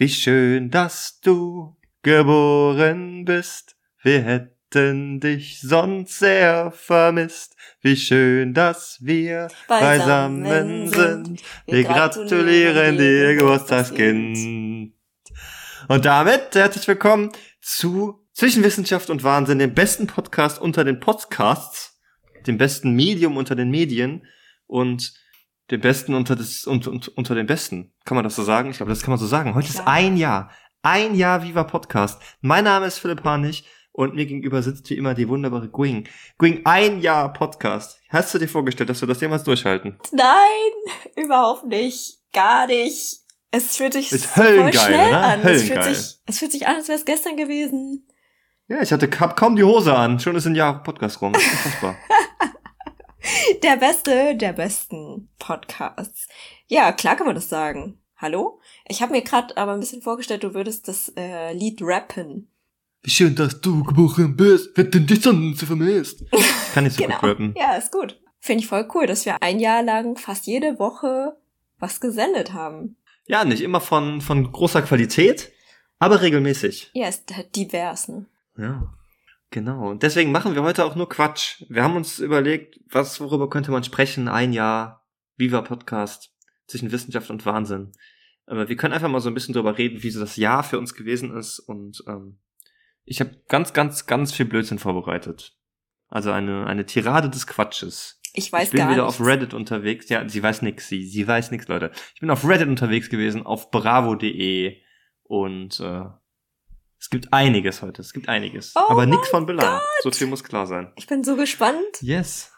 Wie schön, dass du geboren bist. Wir hätten dich sonst sehr vermisst. Wie schön, dass wir beisammen, beisammen sind. Wir, wir gratulieren dir, Geburtstagskind. Und damit herzlich willkommen zu Zwischenwissenschaft und Wahnsinn, dem besten Podcast unter den Podcasts, dem besten Medium unter den Medien und dem Besten unter, des, unter, unter den Besten. Kann man das so sagen? Ich glaube, das kann man so sagen. Heute Klar. ist ein Jahr. Ein Jahr Viva Podcast. Mein Name ist Philipp Harnig und mir gegenüber sitzt wie immer die wunderbare Gwing. Gwing, ein Jahr Podcast. Hast du dir vorgestellt, dass wir das jemals durchhalten? Nein, überhaupt nicht. Gar nicht. Es fühlt sich ist so voll schnell oder? an. Es fühlt, sich, es fühlt sich an, als wäre es gestern gewesen. Ja, ich hatte kaum die Hose an. Schon ist ein Jahr Podcast rum. Unfassbar. Der beste der besten Podcasts. Ja, klar kann man das sagen. Hallo? Ich habe mir gerade aber ein bisschen vorgestellt, du würdest das äh, Lied rappen. Wie schön, dass du geboren bist. Wer denn dich sonst vermisst? Ich kann nicht so genau. gut rappen. Ja, ist gut. Finde ich voll cool, dass wir ein Jahr lang fast jede Woche was gesendet haben. Ja, nicht immer von, von großer Qualität, aber regelmäßig. Ja, ist halt divers, ne? Ja. Genau. Und deswegen machen wir heute auch nur Quatsch. Wir haben uns überlegt, was, worüber könnte man sprechen? Ein Jahr Viva Podcast zwischen Wissenschaft und Wahnsinn. Aber wir können einfach mal so ein bisschen drüber reden, wie so das Jahr für uns gewesen ist. Und ähm, ich habe ganz, ganz, ganz viel Blödsinn vorbereitet. Also eine, eine Tirade des Quatsches. Ich weiß ich bin gar wieder nichts. auf Reddit unterwegs. Ja, sie weiß nix. Sie, sie weiß nix, Leute. Ich bin auf Reddit unterwegs gewesen, auf bravo.de und äh, es gibt einiges heute. Es gibt einiges. Oh Aber nichts von Belang. So viel muss klar sein. Ich bin so gespannt. Yes.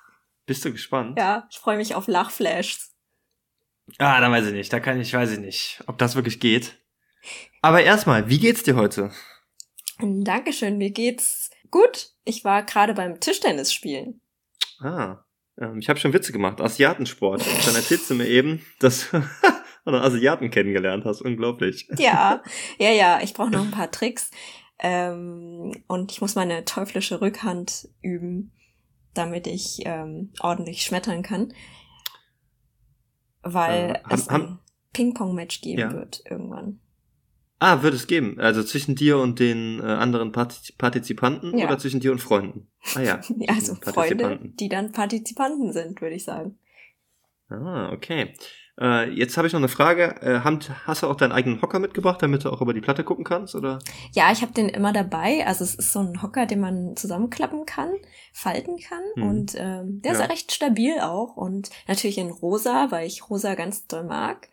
Bist du gespannt? Ja, ich freue mich auf Lachflashs. Ah, dann weiß ich nicht. Da kann ich, weiß ich nicht, ob das wirklich geht. Aber erstmal, wie geht's dir heute? Dankeschön, mir geht's gut. Ich war gerade beim Tischtennis spielen. Ah, ähm, ich habe schon Witze gemacht. Asiatensport. Dann erzählst du mir eben, dass einen Asiaten kennengelernt hast. Unglaublich. Ja, ja, ja, ich brauche noch ein paar Tricks. Ähm, und ich muss meine teuflische Rückhand üben, damit ich ähm, ordentlich schmettern kann. Weil Äh, haben- es ein Ping-Pong-Match geben Ja. wird irgendwann. Ah, wird es geben. Also zwischen dir und den äh, anderen Partizip Partizipanten Ja. oder zwischen dir und Freunden? Ah ja. Also Freunde, die dann Partizipanten sind, würde ich sagen. Ah, okay. Äh, jetzt habe ich noch eine Frage. Äh, hast du auch deinen eigenen Hocker mitgebracht, damit du auch über die Platte gucken kannst? Oder? Ja, ich habe den immer dabei. Also es ist so ein Hocker, den man zusammenklappen kann, falten kann. Mhm. Und ähm, der ist Ja. ja recht stabil auch. Und natürlich in rosa, weil ich rosa ganz doll mag.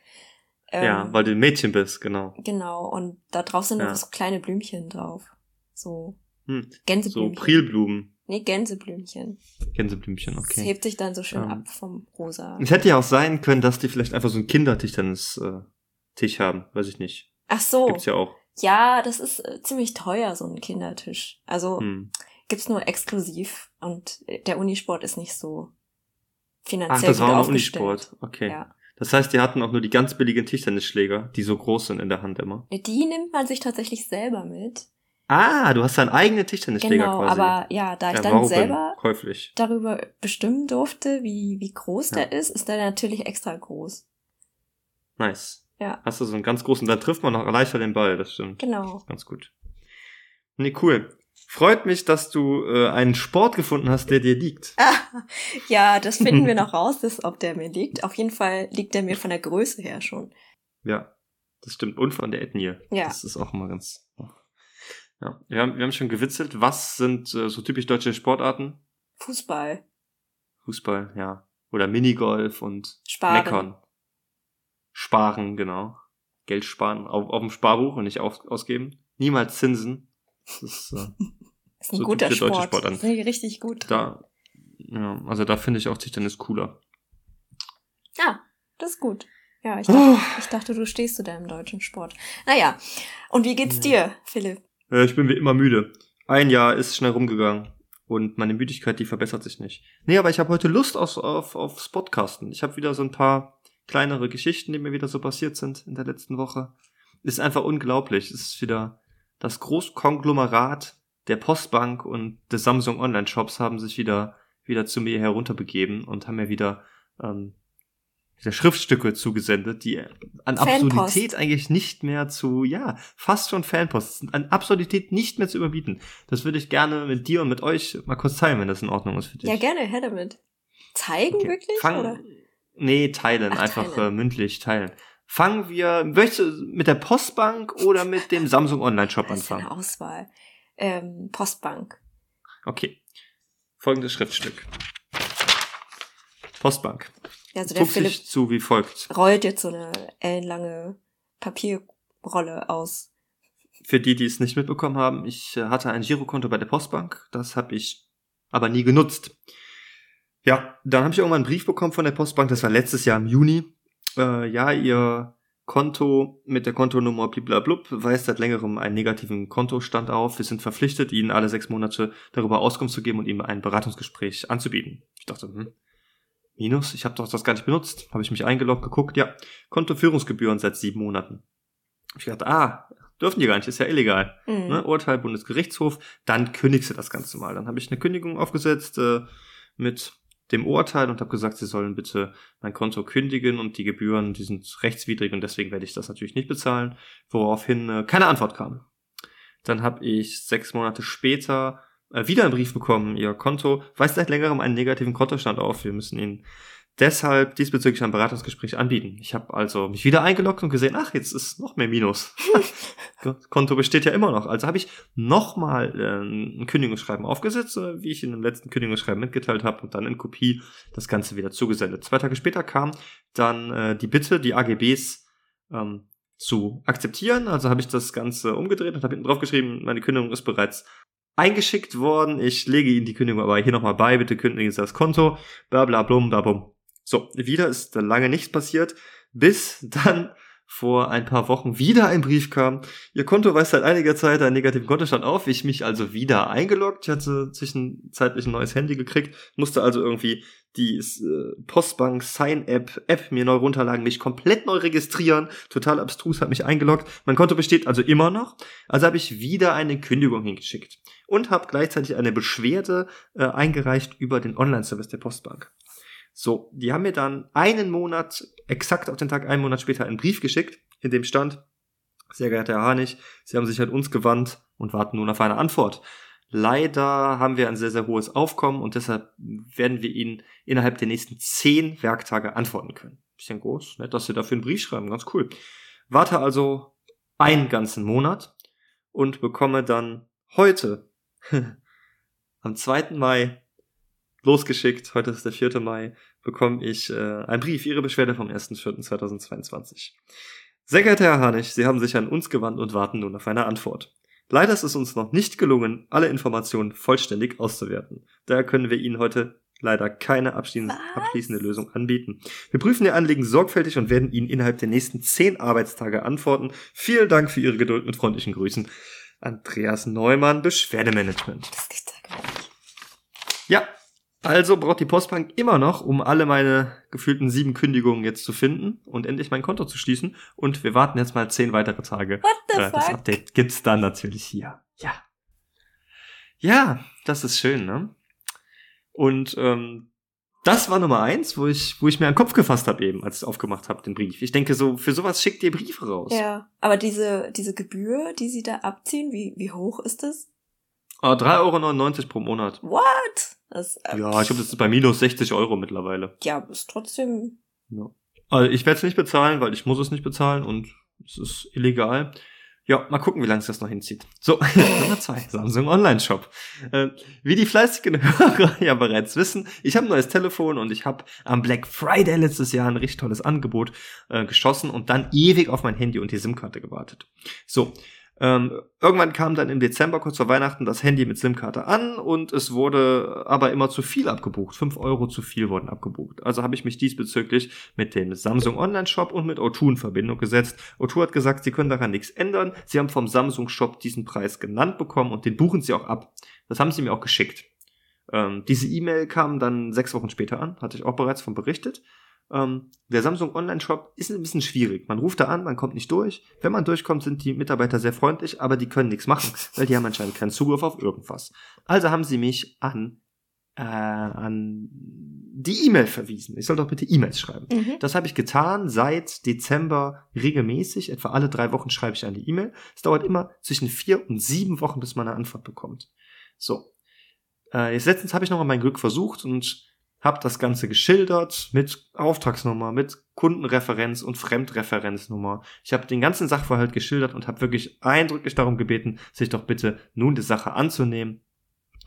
Ähm, ja, weil du ein Mädchen bist, genau. Genau, und da drauf sind Ja. noch so kleine Blümchen drauf. So Hm. So Gänseblümchen. Prilblumen, Nee, Gänseblümchen. Gänseblümchen, Das okay. hebt sich dann so schön Ähm. ab vom rosa. Es hätte ja auch sein können, dass die vielleicht einfach so einen Kindertischtennis-Tisch haben. Weiß ich nicht. Ach so. Gibt's ja auch. Ja, das ist äh, ziemlich teuer, so ein Kindertisch. Also Hm. gibt's nur exklusiv und äh, der Unisport ist nicht so Ach, finanziell das gut war ein aufgestellt. Unisport. Okay. Ja. Das heißt, die hatten auch nur die ganz billigen Tischtennisschläger, die so groß sind in der Hand immer. Die nimmt man sich tatsächlich selber mit. Ah, du hast deinen eigenen Tischtennisschläger Genau, quasi. aber ja, da ich ja, dann selber käuflich. darüber bestimmen durfte, wie, wie groß Ja. der ist, ist der natürlich extra groß. Nice. Ja. Hast du so einen ganz großen, da trifft man noch leichter den Ball, das stimmt. Genau. Ganz gut. Nee, cool. Freut mich, dass du äh, einen Sport gefunden hast, der dir liegt. Ah, ja, das finden wir noch raus, dass, ob der mir liegt. Auf jeden Fall liegt der mir von der Größe her schon. Ja, das stimmt. Und von der Ethnie. Ja. Das ist auch immer ganz. Ja, wir haben, wir haben schon gewitzelt. Was sind äh, so typisch deutsche Sportarten? Fußball, Fußball, ja. Oder Minigolf und Sparen. Meckern. Sparen, genau. Geld sparen auf, auf dem Sparbuch und nicht auf, ausgeben. Niemals Zinsen. Das ist, äh, ist ein So guter Sport. Sportarten. Sind die richtig gut. da, ja, also da finde ich auch Tischtennis cooler. Ja, das ist gut. Ja, ich Oh. dachte, ich dachte, du stehst zu deinem deutschen Sport. Naja, und wie geht's dir, Philipp? Äh, ich bin wie immer müde. Ein Jahr ist schnell rumgegangen. Und meine Müdigkeit, die verbessert sich nicht. Nee, aber ich habe heute Lust auf, auf, aufs Podcasten. Ich habe wieder so ein paar kleinere Geschichten, die mir wieder so passiert sind in der letzten Woche. Ist einfach unglaublich. Es ist wieder das Großkonglomerat der Postbank und des Samsung Online Shops haben sich wieder, wieder zu mir herunterbegeben und haben mir wieder ähm, Schriftstücke zugesendet, die an Fanpost. Absurdität eigentlich nicht mehr zu, ja, fast schon Fanpost, an Absurdität nicht mehr zu überbieten. Das würde ich gerne mit dir und mit euch mal kurz teilen, wenn das in Ordnung ist für dich. Ja, gerne, her damit. Zeigen Okay. wirklich? Fang, oder? Nee, teilen, Ach, einfach teilen. Äh, mündlich teilen. Fangen wir, möchtest du mit der Postbank oder mit dem Samsung Online-Shop anfangen? eine Auswahl. Ähm, Postbank. Okay. Folgendes Schriftstück. Postbank. Also der Druckt Philipp sich zu wie folgt. rollt jetzt so eine ellenlange Papierrolle aus. Für die, die es nicht mitbekommen haben, ich äh, hatte ein Girokonto bei der Postbank. Das habe ich aber nie genutzt. Ja, dann habe ich irgendwann einen Brief bekommen von der Postbank. Das war letztes Jahr im Juni. Äh, ja, ihr Konto mit der Kontonummer bliblablub weist seit längerem einen negativen Kontostand auf. Wir sind verpflichtet, Ihnen alle sechs Monate darüber Auskunft zu geben und Ihnen ein Beratungsgespräch anzubieten. Ich dachte, hm, Minus, ich habe doch das gar nicht benutzt. Habe ich mich eingeloggt, geguckt, ja, Kontoführungsgebühren seit sieben Monaten. Ich dachte, ah, dürfen die gar nicht, ist ja illegal. Mhm. Ne? Urteil Bundesgerichtshof, dann kündigst du das Ganze mal. Dann habe ich eine Kündigung aufgesetzt äh, mit dem Urteil und habe gesagt, sie sollen bitte mein Konto kündigen und die Gebühren, die sind rechtswidrig und deswegen werde ich das natürlich nicht bezahlen, woraufhin äh, keine Antwort kam. Dann habe ich sechs Monate später wieder einen Brief bekommen, ihr Konto weist seit längerem einen negativen Kontostand auf, wir müssen Ihnen deshalb diesbezüglich ein Beratungsgespräch anbieten. Ich habe also mich wieder eingeloggt und gesehen, ach, jetzt ist noch mehr Minus. Das Konto besteht ja immer noch. Also habe ich nochmal äh, ein Kündigungsschreiben aufgesetzt, äh, wie ich in dem letzten Kündigungsschreiben mitgeteilt habe und dann in Kopie das Ganze wieder zugesendet. Zwei Tage später kam dann äh, die Bitte, die AGBs ähm, zu akzeptieren. Also habe ich das Ganze umgedreht und habe hinten drauf geschrieben, meine Kündigung ist bereits eingeschickt worden. Ich lege Ihnen die Kündigung aber hier nochmal bei. Bitte kündigen Sie das Konto. Bla bla blum, bla bum. So, wieder ist lange nichts passiert, bis dann vor ein paar Wochen wieder ein Brief kam. Ihr Konto weist seit einiger Zeit einen negativen Kontostand auf. Ich mich also wieder eingeloggt. Ich hatte zwischenzeitlich ein neues Handy gekriegt, musste also irgendwie die äh, Postbank Sign App App mir neu runterladen, mich komplett neu registrieren. Total abstrus, hat mich eingeloggt. Mein Konto besteht also immer noch. Also habe ich wieder eine Kündigung hingeschickt und habe gleichzeitig eine Beschwerde äh, eingereicht über den Online-Service der Postbank. So, die haben mir dann einen Monat, exakt auf den Tag einen Monat später, einen Brief geschickt, in dem stand, sehr geehrter Herr Harnig, Sie haben sich an uns gewandt und warten nun auf eine Antwort. Leider haben wir ein sehr, sehr hohes Aufkommen und deshalb werden wir Ihnen innerhalb der nächsten zehn Werktage antworten können. Bisschen groß, nett, dass Sie dafür einen Brief schreiben, ganz cool. Warte also einen ganzen Monat und bekomme dann heute, am 2. Mai, losgeschickt, heute ist der 4. Mai, bekomme ich äh, einen Brief, Ihre Beschwerde vom 1.4.2022. Sehr geehrter Herr Harnig, Sie haben sich an uns gewandt und warten nun auf eine Antwort. Leider ist es uns noch nicht gelungen, alle Informationen vollständig auszuwerten. Daher können wir Ihnen heute leider keine abschließende, abschließende Lösung anbieten. Wir prüfen Ihr Anliegen sorgfältig und werden Ihnen innerhalb der nächsten zehn Arbeitstage antworten. Vielen Dank für Ihre Geduld mit freundlichen Grüßen. Andreas Neumann, Beschwerdemanagement. Das gibt's ja gar nicht. Ja, also braucht die Postbank immer noch, um alle meine gefühlten sieben Kündigungen jetzt zu finden und endlich mein Konto zu schließen. Und wir warten jetzt mal zehn weitere Tage. What the Äh, das? Update gibt's dann natürlich hier. Ja. Ja, das ist schön, ne? Und ähm, das war Nummer eins, wo ich, wo ich mir an den Kopf gefasst habe eben, als ich aufgemacht habe, den Brief. Ich denke so, für sowas schickt ihr Briefe raus. Ja, aber diese, diese Gebühr, die sie da abziehen, wie, wie hoch ist das? Ah, 3,99 Euro pro Monat. What? Das, äh, Ja, ich glaube, das ist bei minus 60 Euro mittlerweile. Ja, ist trotzdem. Ja. Also ich werde es nicht bezahlen, weil ich muss es nicht bezahlen und es ist illegal. Ja, mal gucken, wie lange es das noch hinzieht. So, Nummer zwei, Samsung Online Shop. Äh, wie die fleißigen Hörer ja bereits wissen, ich habe ein neues Telefon und ich habe am Black Friday letztes Jahr ein richtig tolles Angebot äh, geschossen und dann ewig auf mein Handy und die SIM-Karte gewartet. So, ähm, irgendwann kam dann im Dezember kurz vor Weihnachten das Handy mit SIM-Karte an und es wurde aber immer zu viel abgebucht. Fünf Euro zu viel wurden abgebucht. Also habe ich mich diesbezüglich mit dem Samsung Online-Shop und mit O2 in Verbindung gesetzt. O2 hat gesagt, sie können daran nichts ändern. Sie haben vom Samsung-Shop diesen Preis genannt bekommen und den buchen sie auch ab. Das haben sie mir auch geschickt. Ähm, diese E-Mail kam dann sechs Wochen später an, hatte ich auch bereits von berichtet. Ähm, der Samsung Online-Shop ist ein bisschen schwierig. Man ruft da an, man kommt nicht durch. Wenn man durchkommt, sind die Mitarbeiter sehr freundlich, aber die können nichts machen, weil die haben anscheinend keinen Zugriff auf irgendwas. Also haben sie mich an äh, an die E-Mail verwiesen. Ich soll doch bitte E-Mails schreiben. Mhm. Das habe ich getan seit Dezember regelmäßig. Etwa alle drei Wochen schreibe ich eine E-Mail. Es dauert immer zwischen vier und sieben Wochen, bis man eine Antwort bekommt. So. Äh, jetzt letztens habe ich nochmal mein Glück versucht und habe das Ganze geschildert mit Auftragsnummer, mit Kundenreferenz und Fremdreferenznummer. Ich habe den ganzen Sachverhalt geschildert und habe wirklich eindrücklich darum gebeten, sich doch bitte nun die Sache anzunehmen,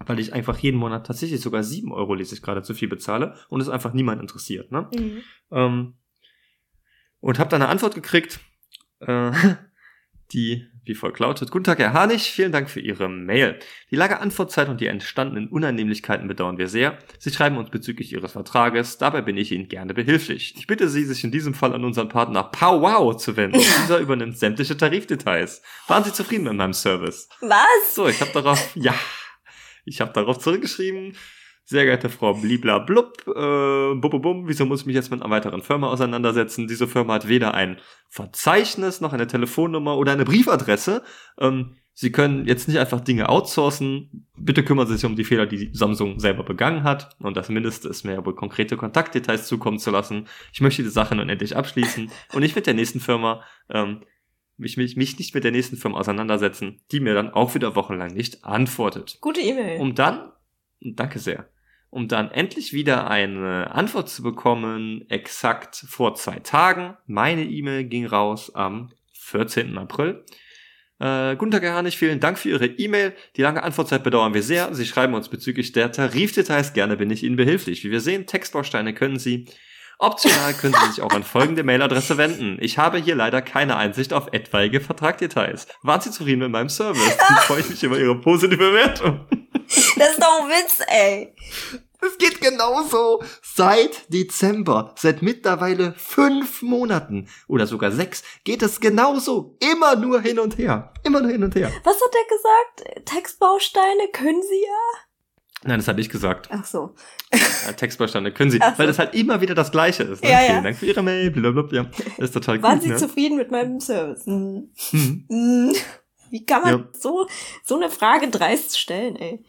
weil ich einfach jeden Monat tatsächlich sogar sieben Euro, lese ich gerade, zu viel bezahle und es einfach niemand interessiert. Ne? Mhm. Ähm, und habe dann eine Antwort gekriegt, äh, die wie folgt lautet. Guten Tag, Herr Harnig, vielen Dank für Ihre Mail. Die lange Antwortzeit und die entstandenen Unannehmlichkeiten bedauern wir sehr. Sie schreiben uns bezüglich Ihres Vertrages, dabei bin ich Ihnen gerne behilflich. Ich bitte Sie, sich in diesem Fall an unseren Partner Powwow zu wenden. Dieser übernimmt sämtliche Tarifdetails. Waren Sie zufrieden mit meinem Service? Was? So, ich habe darauf, ja, ich habe darauf zurückgeschrieben. Sehr geehrte Frau Bliblablub, äh, bum, wieso muss ich mich jetzt mit einer weiteren Firma auseinandersetzen? Diese Firma hat weder ein Verzeichnis noch eine Telefonnummer oder eine Briefadresse. Ähm, Sie können jetzt nicht einfach Dinge outsourcen. Bitte kümmern Sie sich um die Fehler, die Samsung selber begangen hat. Und das Mindeste ist mir ja wohl konkrete Kontaktdetails zukommen zu lassen. Ich möchte die Sache nun endlich abschließen und nicht mit der nächsten Firma ähm, mich, mich, mich nicht mit der nächsten Firma auseinandersetzen, die mir dann auch wieder wochenlang nicht antwortet. Gute E-Mail. Um dann, danke sehr, um dann endlich wieder eine Antwort zu bekommen, exakt vor zwei Tagen. Meine E-Mail ging raus am 14. April. Äh, guten Tag, Herr Harnig, vielen Dank für Ihre E-Mail. Die lange Antwortzeit bedauern wir sehr. Sie schreiben uns bezüglich der Tarifdetails. Gerne bin ich Ihnen behilflich. Wie wir sehen, Textbausteine können Sie. Optional können Sie sich auch an folgende Mailadresse wenden. Ich habe hier leider keine Einsicht auf etwaige Vertragdetails. Waren Sie zufrieden mit meinem Service? Dann freue ich mich über Ihre positive Bewertung. Das ist doch ein Witz, ey. Es geht genauso. Seit Dezember, seit mittlerweile fünf Monaten oder sogar sechs, geht es genauso. Immer nur hin und her. Immer nur hin und her. Was hat er gesagt? Textbausteine können Sie ja? Nein, das habe ich gesagt. Ach so. Textbausteine können Sie, so. weil das halt immer wieder das Gleiche ist. Ne? Ja, ja. Vielen Dank für Ihre Mail. Blablabla. Ja, ist total Waren gut. Sie ne? zufrieden mit meinem Service? Hm. Hm. Wie kann man Ja. so, so eine Frage dreist stellen, ey?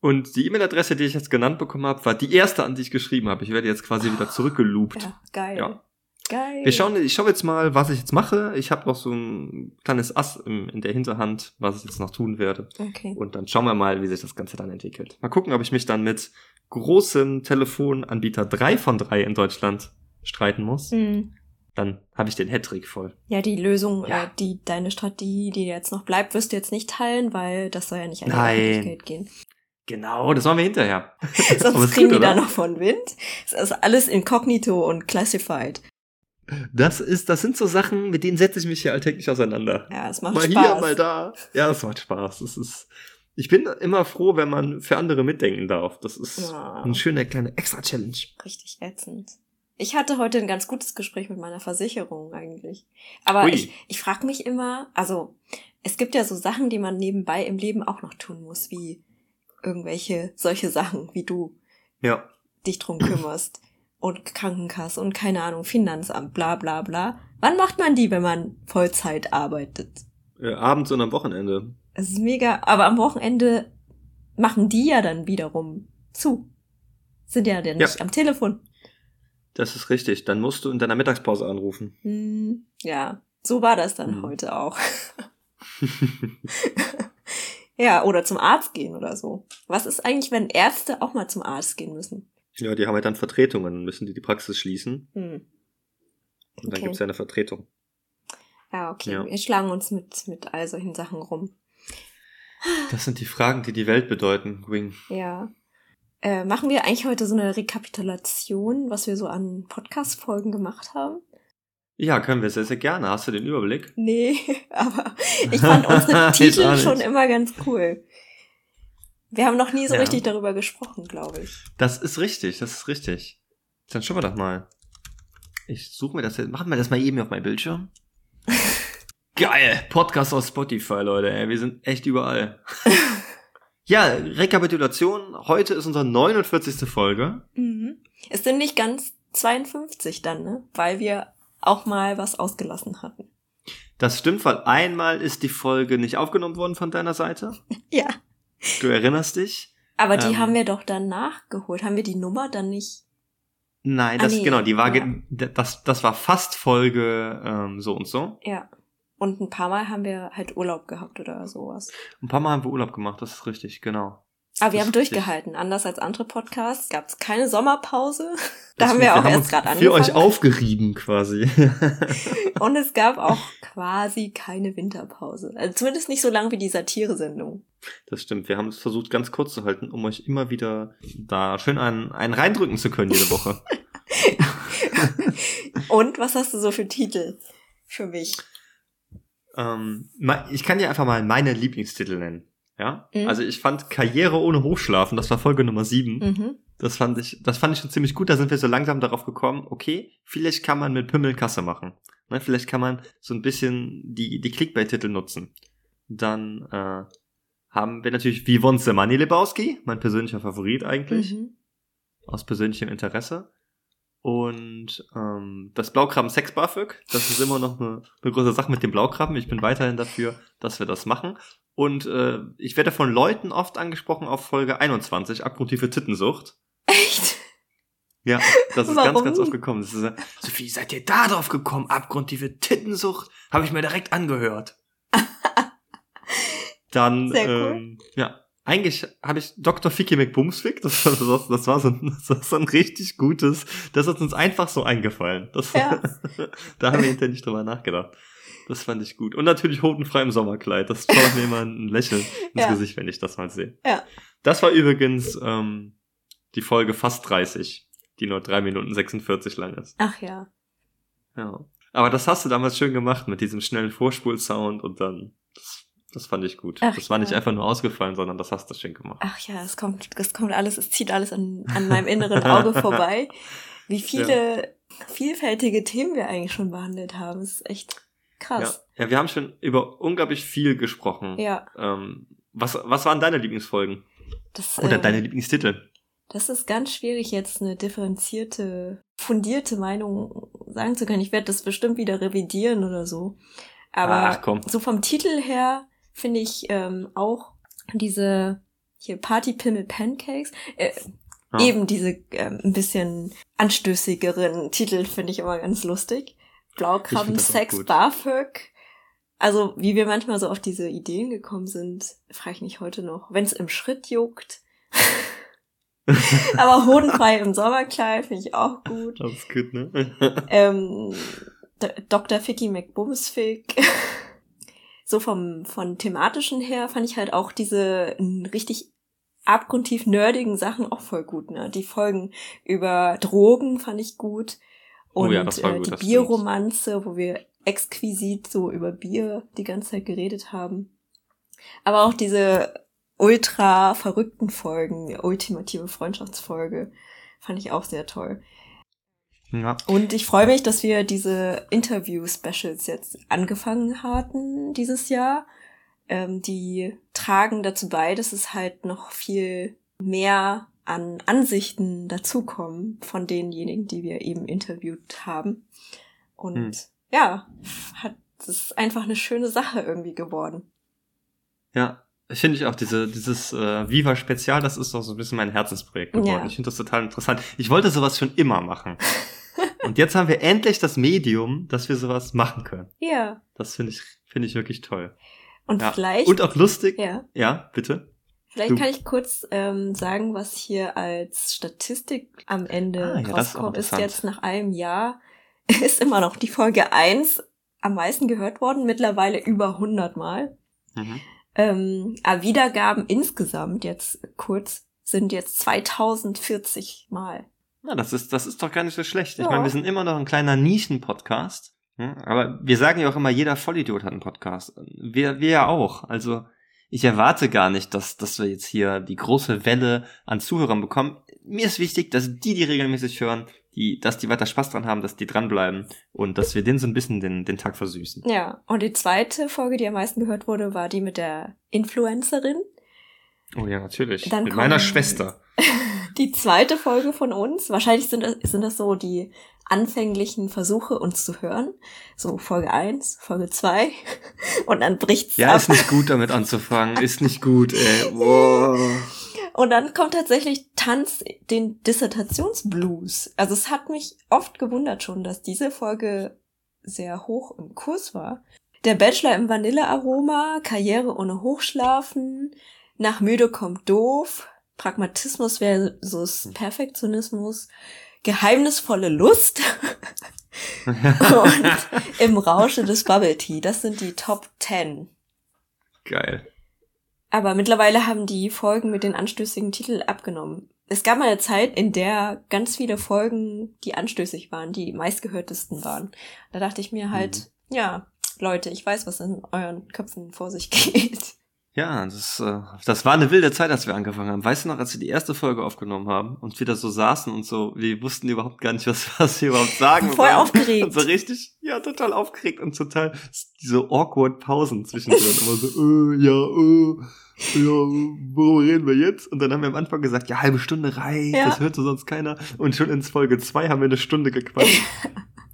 Und die E-Mail-Adresse, die ich jetzt genannt bekommen habe, war die erste, an die ich geschrieben habe. Ich werde jetzt quasi wieder zurückgeloopt. Ja, geil. Ja. Geil. Wir schauen, ich schaue jetzt mal, was ich jetzt mache. Ich habe noch so ein kleines Ass im, in der Hinterhand, was ich jetzt noch tun werde. Okay. Und dann schauen wir mal, wie sich das Ganze dann entwickelt. Mal gucken, ob ich mich dann mit großem Telefonanbieter 3 von 3 in Deutschland streiten muss. Hm. Dann habe ich den Hattrick voll. Ja, die Lösung, Ja. äh, die deine Strategie, die jetzt noch bleibt, wirst du jetzt nicht teilen, weil das soll ja nicht an die. Öffentlichkeit gehen. Genau, das machen wir hinterher. Sonst kriegen die da noch von Wind. Das ist alles inkognito und classified. Das ist, das sind so Sachen, mit denen setze ich mich hier alltäglich auseinander. Ja, es macht mal Spaß. hier, mal da. Ja, es macht Spaß. Das ist, ich bin immer froh, wenn man für andere mitdenken darf. Das ist Ja. eine schöne kleine Extra-Challenge. Richtig ätzend. Ich hatte heute ein ganz gutes Gespräch mit meiner Versicherung eigentlich. Aber Ui. ich, ich frage mich immer, also es gibt ja so Sachen, die man nebenbei im Leben auch noch tun muss, wie irgendwelche solche Sachen, wie du Ja. dich drum kümmerst. Und Krankenkasse und keine Ahnung, Finanzamt, bla bla bla. Wann macht man die, wenn man Vollzeit arbeitet? Äh, abends und am Wochenende. Es ist mega, aber am Wochenende machen die ja dann wiederum zu. Sind ja dann Ja. nicht am Telefon. Das ist richtig. Dann musst du in deiner Mittagspause anrufen. Hm, ja, so war das dann Mhm. heute auch. ja, oder zum Arzt gehen oder so. Was ist eigentlich, wenn Ärzte auch mal zum Arzt gehen müssen? Ja, die haben halt dann Vertretungen, müssen die die Praxis schließen. Hm. Und dann Okay. gibt's ja eine Vertretung. Ja, okay. Ja. Wir schlagen uns mit, mit all solchen Sachen rum. Das sind die Fragen, die die Welt bedeuten, Wing. Ja. Äh, machen wir eigentlich heute so eine Rekapitulation, was wir so an Podcast-Folgen gemacht haben? Ja, können wir sehr, sehr gerne. Hast du den Überblick? Nee, aber ich fand unsere Titel schon immer ganz cool. Wir haben noch nie so Ja. richtig darüber gesprochen, glaube ich. Das ist richtig, das ist richtig. Dann schauen wir doch mal. Ich suche mir das jetzt. Machen wir das mal eben auf meinem Bildschirm. Geil! Podcast auf Spotify, Leute. Ey, wir sind echt überall. Ja, Rekapitulation. Heute ist unsere 49. Folge. Mhm. Es sind nicht ganz 52 dann, ne? Weil wir auch mal was ausgelassen hatten. Das stimmt, weil einmal ist die Folge nicht aufgenommen worden von deiner Seite. Ja. Du erinnerst dich. Aber die ähm, haben wir doch dann nachgeholt. Haben wir die Nummer dann nicht? Nein, das ah, nee, genau, die war ja. das das war fast Folge ähm, so und so. Ja. Und ein paar Mal haben wir halt Urlaub gehabt oder sowas. Ein paar Mal haben wir Urlaub gemacht, das ist richtig, genau. Aber wir haben durchgehalten. Anders als andere Podcasts gab es keine Sommerpause. Da das haben wir auch wir erst gerade angefangen. Für euch aufgerieben quasi. Und es gab auch quasi keine Winterpause. Also zumindest nicht so lang wie die Satire-Sendung. Das stimmt. Wir haben es versucht, ganz kurz zu halten, um euch immer wieder da schön einen, einen reindrücken zu können jede Woche. Und was hast du so für Titel für mich? Ähm, ich kann dir einfach mal meine Lieblingstitel nennen. Ja, mhm. also ich fand Karriere ohne Hochschlafen, das war Folge Nummer sieben. Mhm. Das fand ich, das fand ich schon ziemlich gut. Da sind wir so langsam darauf gekommen, okay, vielleicht kann man mit Pimmel Kasse machen. Ne, vielleicht kann man so ein bisschen die, die Clickbait-Titel nutzen. Dann äh, haben wir natürlich Vivon Semani Lebowski, mein persönlicher Favorit eigentlich. Mhm. Aus persönlichem Interesse. Und ähm, das Blaukrabben Sex BAföG, das ist immer noch eine, eine große Sache mit dem Blaukrabben. Ich bin weiterhin dafür, dass wir das machen. Und äh, ich werde von Leuten oft angesprochen auf Folge 21, abgrundtiefe Tittensucht. Echt? Ja, das ist Warum? ganz, ganz oft gekommen. Das ist, Sophie, seid ihr da drauf gekommen? Abgrundtiefe Tittensucht? Habe ich mir direkt angehört. Dann, cool. ähm, ja, eigentlich habe ich Dr. Ficky McBumsfick, das, das, das, war so ein, das war so ein richtig gutes, das ist uns einfach so eingefallen. Das, ja. da haben wir hinterher nicht drüber nachgedacht. Das fand ich gut. Und natürlich hotenfrei im Sommerkleid. Das schaut mir immer ein Lächeln ins ja. Gesicht, wenn ich das mal sehe. Ja. Das war übrigens ähm, die Folge fast 30, die nur drei Minuten 46 lang ist. Ach ja. Ja. Aber das hast du damals schön gemacht mit diesem schnellen Vorspulsound und dann. Das das fand ich gut. Ach, das war ja. nicht einfach nur ausgefallen, sondern das hast du schön gemacht. Ach ja, es kommt, es kommt alles, es zieht alles an, an meinem inneren Auge vorbei. Wie viele ja. vielfältige Themen wir eigentlich schon behandelt haben. Das ist echt krass. Ja. ja, wir haben schon über unglaublich viel gesprochen. Ja. Ähm, was, was waren deine Lieblingsfolgen? Das, Oder äh, deine Lieblingstitel? Das ist ganz schwierig, jetzt eine differenzierte, fundierte Meinung sagen zu können. Ich werde das bestimmt wieder revidieren oder so. Aber Ach, so vom Titel her finde ich ähm, auch diese hier Party Pimmel Pancakes. Äh, ah. Eben diese ähm, ein bisschen anstößigeren Titel finde ich immer ganz lustig. Blaukrabben, Sex, BAföG. Also, wie wir manchmal so auf diese Ideen gekommen sind, frage ich mich heute noch. Wenn es im Schritt juckt. Aber hodenfrei im Sommerkleid finde ich auch gut. Das ist gut, ne? ähm, Dr. Ficky McBumsfick so vom, von thematischen her fand ich halt auch diese richtig abgrundtief nerdigen Sachen auch voll gut, ne? Die Folgen über Drogen fand ich gut. Und oh ja, äh, gut, die Bierromanze, wo wir exquisit so über Bier die ganze Zeit geredet haben. Aber auch diese ultra verrückten Folgen, ultimative Freundschaftsfolge, fand ich auch sehr toll. Ja. Und ich freue mich, dass wir diese Interview-Specials jetzt angefangen hatten dieses Jahr. Ähm, die tragen dazu bei, dass es halt noch viel mehr an Ansichten dazukommen von denjenigen, die wir eben interviewt haben. Und hm. ja, hat es ist einfach eine schöne Sache irgendwie geworden. Ja, finde ich auch diese, dieses äh, Viva Spezial, das ist doch so ein bisschen mein Herzensprojekt geworden. Ja. Ich finde das total interessant. Ich wollte sowas schon immer machen. Und jetzt haben wir endlich das Medium, dass wir sowas machen können. Ja. Das finde ich, finde ich wirklich toll. Und ja. vielleicht. Und auch lustig. Ja. Ja, bitte. Vielleicht du. kann ich kurz ähm, sagen, was hier als Statistik am Ende ah, ja, rauskommt, ist, ist jetzt nach einem Jahr, ist immer noch die Folge eins am meisten gehört worden, mittlerweile über 100 Mal. Mhm. Ähm, aber Wiedergaben insgesamt jetzt kurz sind jetzt 2040 Mal. Na, das ist, das ist doch gar nicht so schlecht. Ich ja. meine, wir sind immer noch ein kleiner Nischen-Podcast. Aber wir sagen ja auch immer, jeder Vollidiot hat einen Podcast. Wir, wir ja auch. Also, ich erwarte gar nicht, dass, dass wir jetzt hier die große Welle an Zuhörern bekommen. Mir ist wichtig, dass die, die regelmäßig hören, die, dass die weiter Spaß dran haben, dass die dranbleiben und dass wir denen so ein bisschen den, den Tag versüßen. Ja, und die zweite Folge, die am meisten gehört wurde, war die mit der Influencerin. Oh ja, natürlich. Dann mit meiner Schwester. die zweite Folge von uns. Wahrscheinlich sind das, sind das so die anfänglichen Versuche, uns zu hören. So Folge eins, Folge zwei und dann bricht's Ja, ab. ist nicht gut damit anzufangen. Ist nicht gut, ey. Wow. Und dann kommt tatsächlich Tanz den Dissertationsblues. Also es hat mich oft gewundert schon, dass diese Folge sehr hoch im Kurs war. Der Bachelor im Vanillearoma, Karriere ohne Hochschlafen, nach müde kommt doof, Pragmatismus versus. Perfektionismus, geheimnisvolle Lust und im Rausche des Bubble Tea. Das sind die Top 10. Geil. Aber mittlerweile haben die Folgen mit den anstößigen Titeln abgenommen. Es gab mal eine Zeit, in der ganz viele Folgen, die anstößig waren, die meistgehörtesten waren. Da dachte ich mir halt, mhm. ja, Leute, ich weiß, was in euren Köpfen vor sich geht. Ja, das, äh, das war eine wilde Zeit, als wir angefangen haben. Weißt du noch, als wir die erste Folge aufgenommen haben und wieder so saßen und so, wir wussten überhaupt gar nicht, was, was wir überhaupt sagen. Voll aufgeregt. Und so richtig, ja, total aufgeregt und total diese awkward Pausen zwischendrin. immer so, äh, ja, äh, ja, worüber reden wir jetzt? Und dann haben wir am Anfang gesagt, ja, halbe Stunde reicht, ja. das hört so sonst keiner. Und schon ins Folge zwei haben wir eine Stunde gequatscht.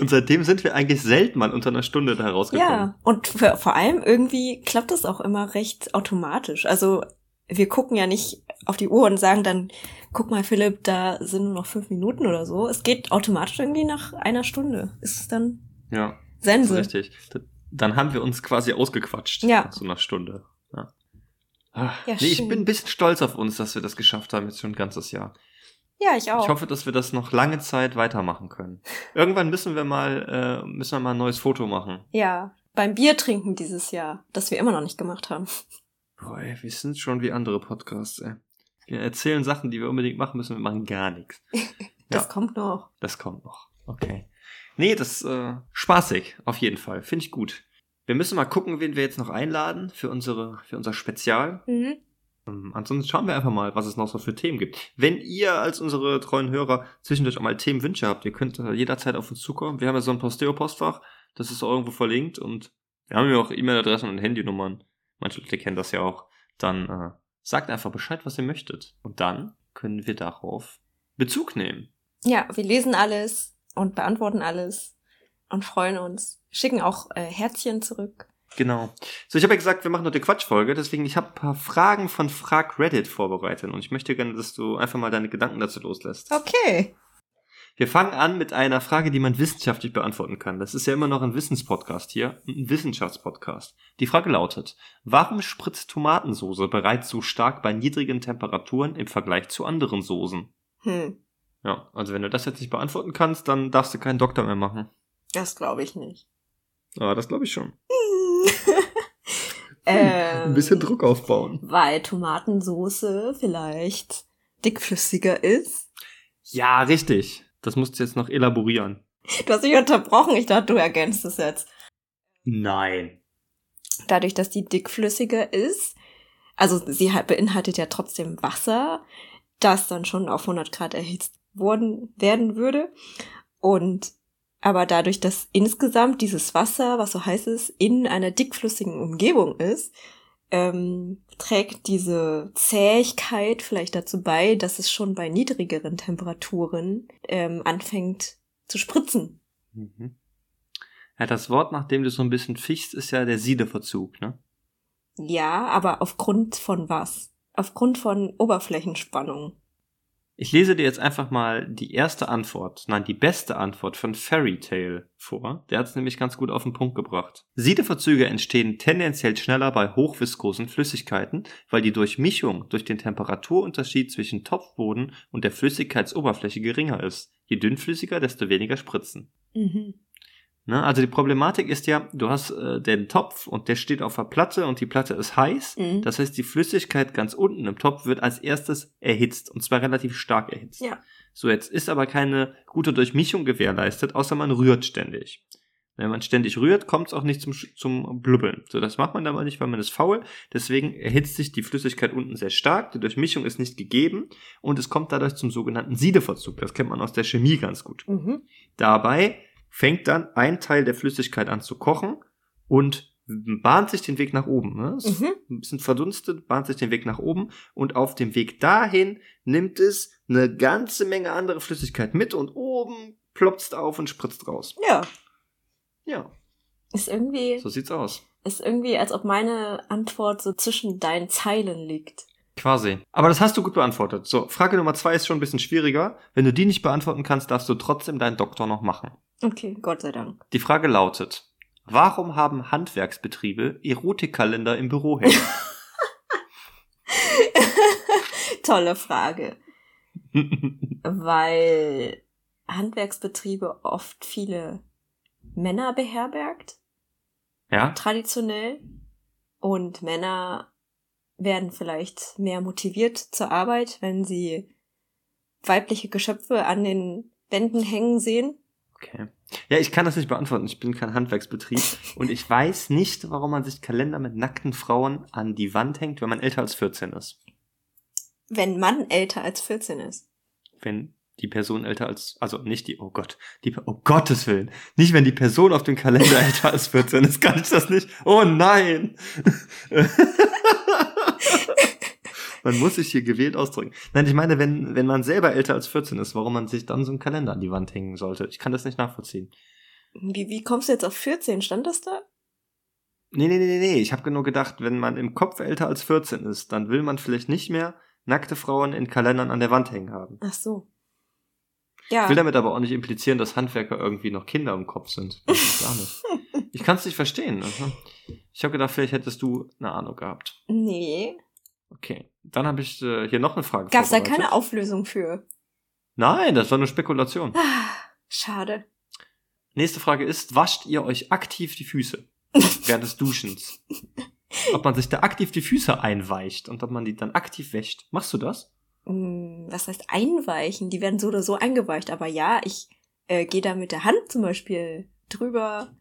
Und seitdem sind wir eigentlich selten mal unter einer Stunde da rausgekommen. Ja, und für, vor allem irgendwie klappt das auch immer recht automatisch. Also wir gucken ja nicht auf die Uhr und sagen dann, guck mal, Philipp, da sind nur noch fünf Minuten oder so. Es geht automatisch irgendwie nach einer Stunde. Ist es dann ja, Sense. richtig. Dann haben wir uns quasi ausgequatscht. Ja. So nach Stunde. Ja. Ach, ja nee, ich bin ein bisschen stolz auf uns, dass wir das geschafft haben, jetzt schon ein ganzes Jahr. Ja, ich auch. Ich hoffe, dass wir das noch lange Zeit weitermachen können. Irgendwann müssen wir mal, äh, müssen wir mal ein neues Foto machen. Ja, beim Bier trinken dieses Jahr, das wir immer noch nicht gemacht haben. Boah, ey, wir sind schon wie andere Podcasts, ey. Wir erzählen Sachen, die wir unbedingt machen müssen, wir machen gar nichts. das ja, kommt noch. Das kommt noch. Okay. Nee, das äh, spaßig, auf jeden Fall. Finde ich gut. Wir müssen mal gucken, wen wir jetzt noch einladen für unsere, für unser Spezial. Mhm. Ähm, ansonsten schauen wir einfach mal, was es noch so für Themen gibt. Wenn ihr als unsere treuen Hörer zwischendurch auch mal Themenwünsche habt, ihr könnt jederzeit auf uns zukommen. Wir haben ja so ein Posteo-Postfach, das ist auch irgendwo verlinkt und wir haben ja auch E-Mail-Adressen und Handynummern. Manche Leute kennen das ja auch. Dann äh, sagt einfach Bescheid, was ihr möchtet. Und dann können wir darauf Bezug nehmen. Ja, wir lesen alles und beantworten alles und freuen uns. Schicken auch äh, Herzchen zurück. Genau. So, ich habe ja gesagt, wir machen heute Quatschfolge, deswegen ich habe ein paar Fragen von Frag Reddit vorbereitet und ich möchte gerne, dass du einfach mal deine Gedanken dazu loslässt. Okay. Wir fangen an mit einer Frage, die man wissenschaftlich beantworten kann. Das ist ja immer noch ein Wissenspodcast hier, ein Wissenschaftspodcast. Die Frage lautet, warum spritzt Tomatensoße bereits so stark bei niedrigen Temperaturen im Vergleich zu anderen Soßen? Hm. Ja, also wenn du das jetzt nicht beantworten kannst, dann darfst du keinen Doktor mehr machen. Das glaube ich nicht. Ah, das glaube ich schon. ähm, Ein bisschen Druck aufbauen. Weil Tomatensoße vielleicht dickflüssiger ist. Ja, richtig. Das musst du jetzt noch elaborieren. Du hast mich unterbrochen. Ich dachte, du ergänzt es jetzt. Nein. Dadurch, dass die dickflüssiger ist, also sie beinhaltet ja trotzdem Wasser, das dann schon auf 100 Grad erhitzt worden werden würde. Und aber dadurch, dass insgesamt dieses Wasser, was so heiß ist, in einer dickflüssigen Umgebung ist, ähm, trägt diese Zähigkeit vielleicht dazu bei, dass es schon bei niedrigeren Temperaturen ähm, anfängt zu spritzen. Mhm. Ja, das Wort, nach dem du so ein bisschen fichst, ist ja der Siedeverzug, ne? Ja, aber aufgrund von was? Aufgrund von Oberflächenspannung. Ich lese dir jetzt einfach mal die erste Antwort, nein, die beste Antwort von Fairy Tale vor. Der hat es nämlich ganz gut auf den Punkt gebracht. Siedeverzüge entstehen tendenziell schneller bei hochviskosen Flüssigkeiten, weil die Durchmischung durch den Temperaturunterschied zwischen Topfboden und der Flüssigkeitsoberfläche geringer ist. Je dünnflüssiger, desto weniger Spritzen. Mhm. Ne? Also die Problematik ist ja, du hast äh, den Topf und der steht auf der Platte und die Platte ist heiß. Mhm. Das heißt, die Flüssigkeit ganz unten im Topf wird als erstes erhitzt und zwar relativ stark erhitzt. Ja. So, jetzt ist aber keine gute Durchmischung gewährleistet, außer man rührt ständig. Wenn man ständig rührt, kommt es auch nicht zum, zum Blubbeln. So, das macht man aber nicht, weil man ist faul. Deswegen erhitzt sich die Flüssigkeit unten sehr stark. Die Durchmischung ist nicht gegeben und es kommt dadurch zum sogenannten Siedeverzug. Das kennt man aus der Chemie ganz gut. Mhm. Dabei fängt dann ein Teil der Flüssigkeit an zu kochen und bahnt sich den Weg nach oben. Ne? Mhm. Ein bisschen verdunstet, bahnt sich den Weg nach oben und auf dem Weg dahin nimmt es eine ganze Menge andere Flüssigkeit mit und oben ploppt auf und spritzt raus. Ja. Ja. Ist irgendwie. So sieht's aus. Ist irgendwie, als ob meine Antwort so zwischen deinen Zeilen liegt. Quasi. Aber das hast du gut beantwortet. So, Frage Nummer zwei ist schon ein bisschen schwieriger. Wenn du die nicht beantworten kannst, darfst du trotzdem deinen Doktor noch machen. Okay, Gott sei Dank. Die Frage lautet, warum haben Handwerksbetriebe Erotikkalender im Büro hängen? Tolle Frage. Weil Handwerksbetriebe oft viele Männer beherbergt. Ja? Traditionell. Und Männer werden vielleicht mehr motiviert zur Arbeit, wenn sie weibliche Geschöpfe an den Wänden hängen sehen. Okay. Ja, ich kann das nicht beantworten. Ich bin kein Handwerksbetrieb und ich weiß nicht, warum man sich Kalender mit nackten Frauen an die Wand hängt, wenn man älter als 14 ist. Wenn man älter als 14 ist. Wenn die Person älter als, also nicht die, oh Gott, die, oh Gottes Willen, nicht wenn die Person auf dem Kalender älter als 14 ist, kann ich das nicht. Oh nein! man muss sich hier gewählt ausdrücken. Nein, ich meine, wenn, wenn man selber älter als 14 ist, warum man sich dann so einen Kalender an die Wand hängen sollte. Ich kann das nicht nachvollziehen. Wie, wie kommst du jetzt auf 14? Stand das da? Nee, nee, nee, nee. Ich habe nur gedacht, wenn man im Kopf älter als 14 ist, dann will man vielleicht nicht mehr nackte Frauen in Kalendern an der Wand hängen haben. Ach so. Ja. Ich will damit aber auch nicht implizieren, dass Handwerker irgendwie noch Kinder im Kopf sind. Nicht. Ich kann es nicht verstehen. Ich habe gedacht, vielleicht hättest du eine Ahnung gehabt. Nee. Okay, dann habe ich äh, hier noch eine Frage. Gab es da keine Auflösung für? Nein, das war nur Spekulation. Ah, schade. Nächste Frage ist, wascht ihr euch aktiv die Füße während des Duschens? ob man sich da aktiv die Füße einweicht und ob man die dann aktiv wäscht. Machst du das? Hm, was heißt einweichen? Die werden so oder so eingeweicht. Aber ja, ich äh, gehe da mit der Hand zum Beispiel drüber,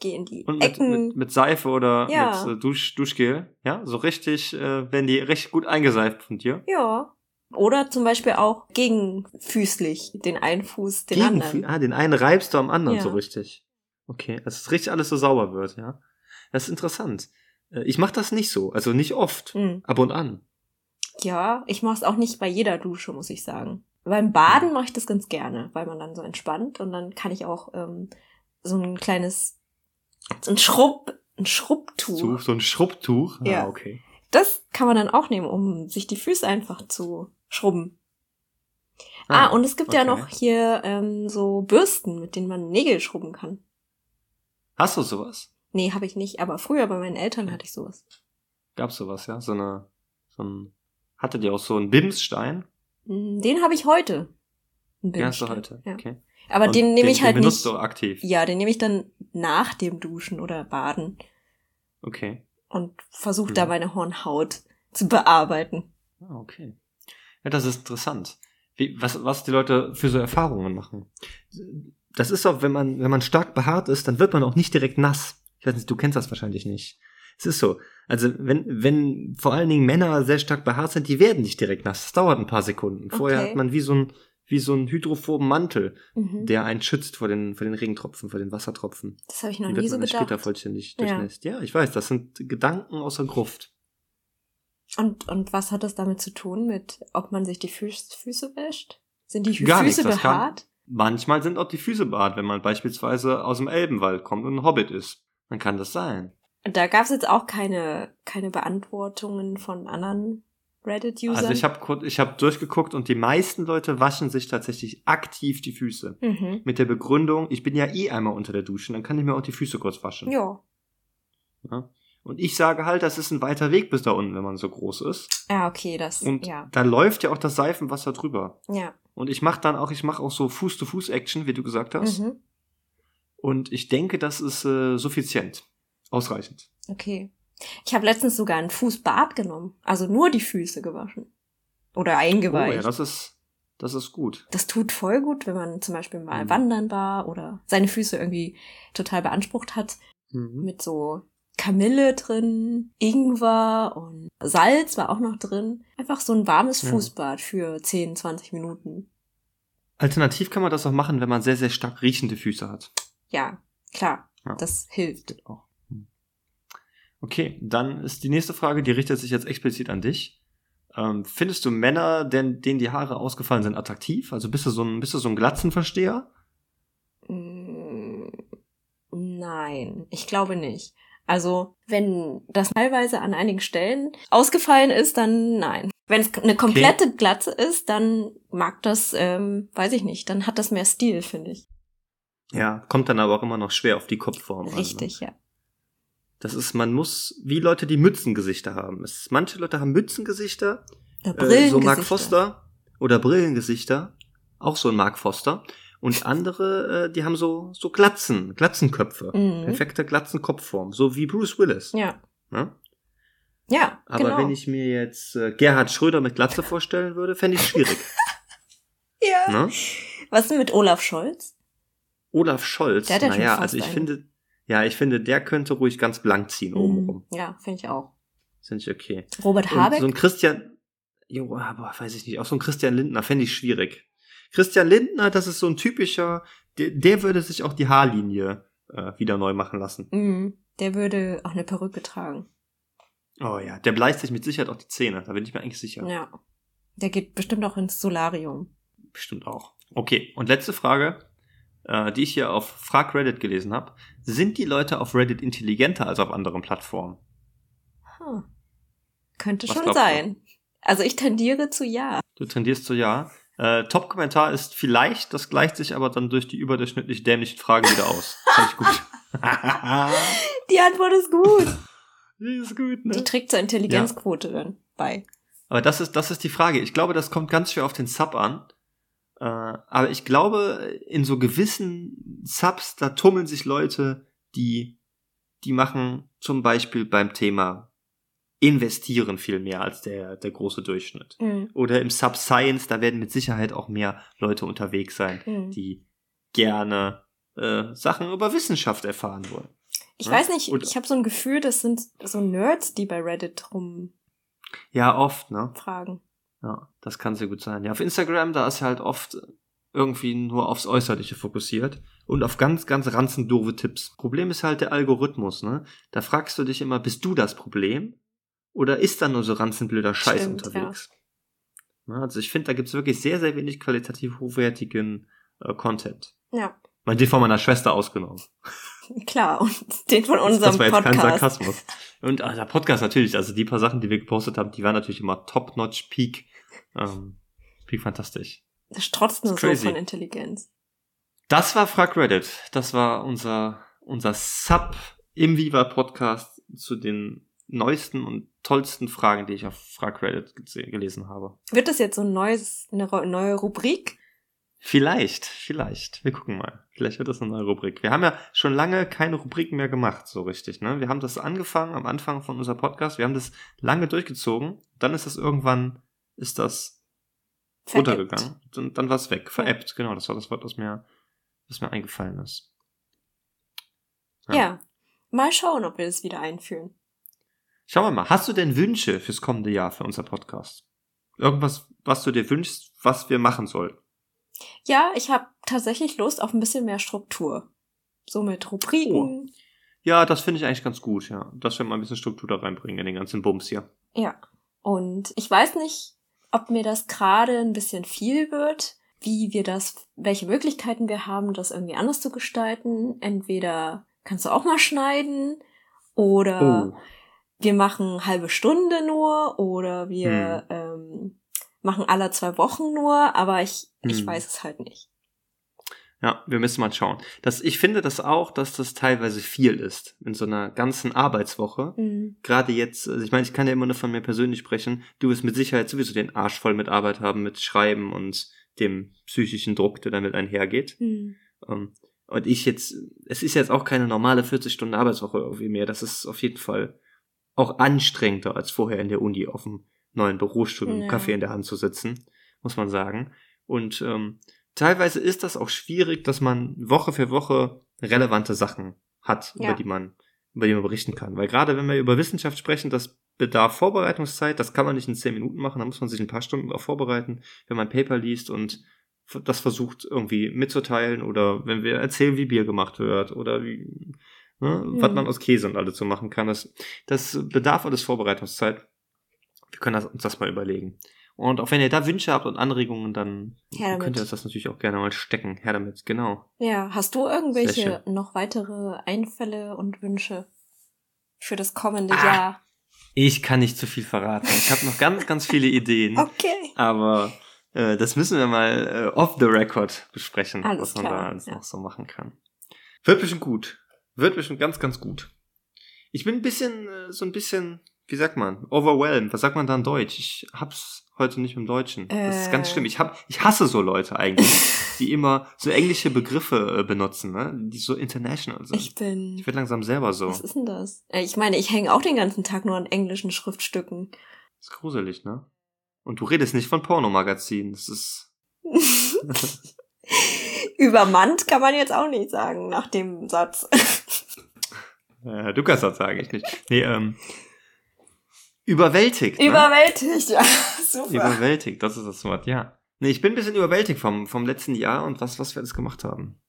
gehe in die Und mit, Ecken. mit, mit Seife oder Ja. mit äh, Dusch, Duschgel? Ja, so richtig, äh, werden die recht gut eingeseift von dir. Ja. Oder zum Beispiel auch gegenfüßlich. Den einen Fuß, den Gegen- anderen. Ah, den einen reibst du am anderen Ja. so richtig. Okay, dass es richtig alles so sauber wird, ja. Das ist interessant. Äh, Ich mache das nicht so, also nicht oft, Hm. ab und an. Ja, ich mache es auch nicht bei jeder Dusche, muss ich sagen. Beim Baden mache ich das ganz gerne, weil man dann so entspannt und dann kann ich auch ähm, so ein kleines, so ein Schrubb, ein Schrubbtuch. So, ein Schrubbtuch. Ja. Ah, okay. Das kann man dann auch nehmen, um sich die Füße einfach zu schrubben. Ah, und es gibt ja okay. noch hier ähm, so Bürsten, mit denen man Nägel schrubben kann. Hast du sowas? Nee, habe ich nicht, aber früher bei meinen Eltern hatte ich sowas. Gab's sowas, ja? So eine, so ein, hattet ihr auch so einen Bimsstein? Mm, Den habe ich heute. Einen Den hast du Bimsstein, heute, Ja. okay. Aber Und den nehme ich halt den benutzt nicht. du aktiv. Ja, den nehme ich dann nach dem Duschen oder Baden Okay. und versuche Mhm. da meine Hornhaut zu bearbeiten. Ah, okay. Ja, das ist interessant. Wie, was, was die Leute für so Erfahrungen machen. Das ist auch, wenn man, wenn man stark behaart ist, dann wird man auch nicht direkt nass. Ich weiß nicht, du kennst das wahrscheinlich nicht. Es ist so. Also, wenn, wenn vor allen Dingen Männer sehr stark behaart sind, die werden nicht direkt nass. Das dauert ein paar Sekunden. Vorher Okay. hat man wie so ein, wie so ein hydrophoben Mantel, Mhm. der einen schützt vor den, vor den Regentropfen, vor den Wassertropfen. Das habe ich noch Die nie so dann später gedacht. vollständig Ja. durchnässt. Ja, ich weiß, das sind Gedanken aus der Gruft. Und, und was hat das damit zu tun mit, ob man sich die Füß, Füße wäscht? Sind die Gar Füße nichts, behaart? Manchmal sind auch die Füße behaart, wenn man beispielsweise aus dem Elbenwald kommt und ein Hobbit ist. Dann kann das sein. Da gab es jetzt auch keine, keine Beantwortungen von anderen Reddit-Usern. Also ich habe ich hab durchgeguckt und die meisten Leute waschen sich tatsächlich aktiv die Füße. mhm. Mit der Begründung, ich bin ja eh einmal unter der Dusche, dann kann ich mir auch die Füße kurz waschen. Ja. Ja? Und ich sage halt, das ist ein weiter Weg bis da unten, wenn man so groß ist. Ah, okay, das, Und ja. da läuft ja auch das Seifenwasser drüber. Ja. Und ich mache dann auch, ich mache auch so Fuß-to-Fuß-Action, wie du gesagt hast. Mhm. Und ich denke, das ist äh, suffizient. Ausreichend. Okay. Ich habe letztens sogar ein Fußbad genommen. Also nur die Füße gewaschen. Oder Oh eingeweicht. ja, das ist, das ist gut. das tut voll gut, wenn man zum Beispiel mal Mhm. wandern war oder seine Füße irgendwie total beansprucht hat. Mhm. Mit so Kamille drin, Ingwer und Salz war auch noch drin. Einfach so ein warmes Ja. Fußbad für 10, 20 Minuten. Alternativ kann man das auch machen, wenn man sehr, sehr stark riechende Füße hat. Ja, klar. Ja. Das hilft. Geht auch. Okay, dann ist die nächste Frage, die richtet sich jetzt explizit an dich. Ähm, findest du Männer, denn, denen die Haare ausgefallen sind, attraktiv? Also bist du so ein, bist du so ein Glatzenversteher? Mm, Nein, ich glaube nicht. Also, wenn das teilweise an einigen Stellen ausgefallen ist, dann nein. Wenn es eine komplette okay. Glatze ist, dann mag das, ähm, weiß ich nicht, dann hat das mehr Stil, finde ich. Ja, kommt dann aber auch immer noch schwer auf die Kopfform Richtig, an, ne? ja. Das ist, man muss, wie Leute, die Mützengesichter haben. Es, manche Leute haben Mützengesichter, äh, so Mark Foster oder Brillengesichter, auch so ein Mark Foster. Und andere, äh, die haben so, so Glatzen, Glatzenköpfe. Mhm. Perfekte Glatzenkopfform, so wie Bruce Willis. Ja. Ne? Ja, Aber genau. wenn ich mir jetzt äh, Gerhard Schröder mit Glatze vorstellen würde, fände ich schwierig. ja. Ne? Was denn mit Olaf Scholz? Olaf Scholz, ja naja, also ich finde, ja, ich finde, der könnte ruhig ganz blank ziehen mhm. obenrum. Ja, finde ich auch. Finde ich okay. Robert Habeck? Und so ein Christian, jo, aber weiß ich nicht, auch so ein Christian Lindner fände ich schwierig. Christian Lindner, das ist so ein typischer, der, der würde sich auch die Haarlinie äh, wieder neu machen lassen. Mhm. Der würde auch eine Perücke tragen. Oh ja, der bleicht sich mit Sicherheit auch die Zähne, da bin ich mir eigentlich sicher. Ja. Der geht bestimmt auch ins Solarium. Bestimmt auch. Okay, und letzte Frage, äh, die ich hier auf Frag Reddit gelesen habe. Sind die Leute auf Reddit intelligenter als auf anderen Plattformen? Hm. Könnte Was schon sein. Du? Also ich tendiere zu ja. Du tendierst zu ja. Äh, Top-Kommentar ist vielleicht, das gleicht sich aber dann durch die überdurchschnittlich dämlichen Fragen wieder aus. Fand ich gut. die Antwort ist gut. Die ist gut, ne? Die trägt zur Intelligenzquote ja. dann bei. Aber das ist, das ist die Frage. Ich glaube, das kommt ganz schwer auf den Sub an. Äh, aber ich glaube, in so gewissen Subs, da tummeln sich Leute, die, die machen zum Beispiel beim Thema investieren viel mehr als der, der große Durchschnitt. Mhm. Oder im Sub-Science, da werden mit Sicherheit auch mehr Leute unterwegs sein, mhm. die gerne äh, Sachen über Wissenschaft erfahren wollen. Ich ja? weiß nicht, Und, ich habe so ein Gefühl, das sind so Nerds, die bei Reddit rum ja, oft, ne? Fragen. Ja, das kann sehr gut sein. Ja, auf Instagram, da ist halt oft irgendwie nur aufs Äußerliche fokussiert und auf ganz, ganz ranzendoofe Tipps. Problem ist halt der Algorithmus, ne? Da fragst du dich immer, bist du das Problem? Oder ist da nur so ranzenblöder Scheiß Stimmt, unterwegs? Ja. Also ich finde, da gibt's wirklich sehr, sehr wenig qualitativ hochwertigen äh, Content. Ja. Mal den von meiner Schwester ausgenommen. Klar, und den von unserem Das war jetzt Podcast. kein Sarkasmus. Und ah, der Podcast natürlich, also die paar Sachen, die wir gepostet haben, die waren natürlich immer top-notch, peak, ähm, peak fantastisch. Das strotzt nur so von Intelligenz. Das war Frag Reddit. Das war unser, unser Sub im Viva Podcast zu den neuesten und tollsten Fragen, die ich auf Frag Reddit gelesen habe. Wird das jetzt so ein neues, eine neue Rubrik? Vielleicht, vielleicht. Wir gucken mal. Vielleicht wird das eine neue Rubrik. Wir haben ja schon lange keine Rubriken mehr gemacht, so richtig. Ne? Wir haben das angefangen am Anfang von unserem Podcast. Wir haben das lange durchgezogen. Dann ist das irgendwann, ist das Veräppt. runtergegangen. Und dann war es weg. Veräppt, genau. Das war das Wort, das mir, das mir eingefallen ist. Ja. ja. Mal schauen, ob wir das wieder einführen. Schauen wir mal. Hast du denn Wünsche fürs kommende Jahr für unser Podcast? Irgendwas, was du dir wünschst, was wir machen sollen? Ja, ich habe tatsächlich Lust auf ein bisschen mehr Struktur. So mit Rubriken. Oh. Ja, das finde ich eigentlich ganz gut, ja. Dass wir mal ein bisschen Struktur da reinbringen in den ganzen Bums hier. Ja. Und ich weiß nicht, ob mir das gerade ein bisschen viel wird, wie wir das, welche Möglichkeiten wir haben, das irgendwie anders zu gestalten. Entweder kannst du auch mal schneiden oder oh. wir machen halbe Stunde nur oder wir hm. ähm, machen alle zwei Wochen nur, aber ich, hm. ich weiß es halt nicht. Ja, wir müssen mal schauen. Das, ich finde das auch, dass das teilweise viel ist in so einer ganzen Arbeitswoche. Mhm. Gerade jetzt, also ich meine, ich kann ja immer nur von mir persönlich sprechen. Du wirst mit Sicherheit sowieso den Arsch voll mit Arbeit haben, mit Schreiben und dem psychischen Druck, der damit einhergeht. Mhm. Um, ähm, und ich jetzt, es ist jetzt auch keine normale 40 Stunden Arbeitswoche irgendwie mehr. Das ist auf jeden Fall auch anstrengender als vorher in der Uni auf dem neuen Bürostuhl mit ja. Kaffee in der Hand zu sitzen, muss man sagen. Und ähm, teilweise ist das auch schwierig, dass man Woche für Woche relevante Sachen hat, ja. über die man über die man berichten kann. Weil gerade wenn wir über Wissenschaft sprechen, das bedarf Vorbereitungszeit, das kann man nicht in zehn Minuten machen, da muss man sich ein paar Stunden auch vorbereiten, wenn man Paper liest und das versucht irgendwie mitzuteilen oder wenn wir erzählen, wie Bier gemacht wird oder wie, ne, mhm. was man aus Käse und alles so machen kann. Das, das bedarf alles Vorbereitungszeit wir können das, uns das mal überlegen. Und auch wenn ihr da Wünsche habt und Anregungen, dann könnt ihr uns das natürlich auch gerne mal stecken. Her damit, genau. Ja, hast du irgendwelche noch weitere Einfälle und Wünsche für das kommende ah. Jahr? Ich kann nicht zu viel verraten. Ich habe noch ganz, ganz viele Ideen. Okay. Aber äh, das müssen wir mal äh, off the record besprechen, Alles was man klar, da alles ja. noch so machen kann. Wird bestimmt gut. Wird bestimmt ganz, ganz gut. Ich bin ein bisschen, äh, so ein bisschen, wie sagt man, overwhelmed. Was sagt man da in Deutsch? Ich hab's heute nicht im Deutschen. Das ist ganz Äh. schlimm. Ich hab, ich hasse so Leute eigentlich, die immer so englische Begriffe äh, benutzen, ne? Die so international sind. Ich Ich, bin. werd langsam selber so. Was ist denn das? Äh, Ich meine, ich hänge auch den ganzen Tag nur an englischen Schriftstücken. Das ist gruselig, ne? Und du redest nicht von Pornomagazinen. Das ist, Übermannt kann man jetzt auch nicht sagen nach dem Satz. äh, du kannst das sagen, ich nicht. Nee, ähm, überwältigt. ne? Überwältigt, ja. Super. Überwältigt, das ist das Wort, ja. Nee, ich bin ein bisschen überwältigt vom, vom letzten Jahr und was, was wir alles gemacht haben.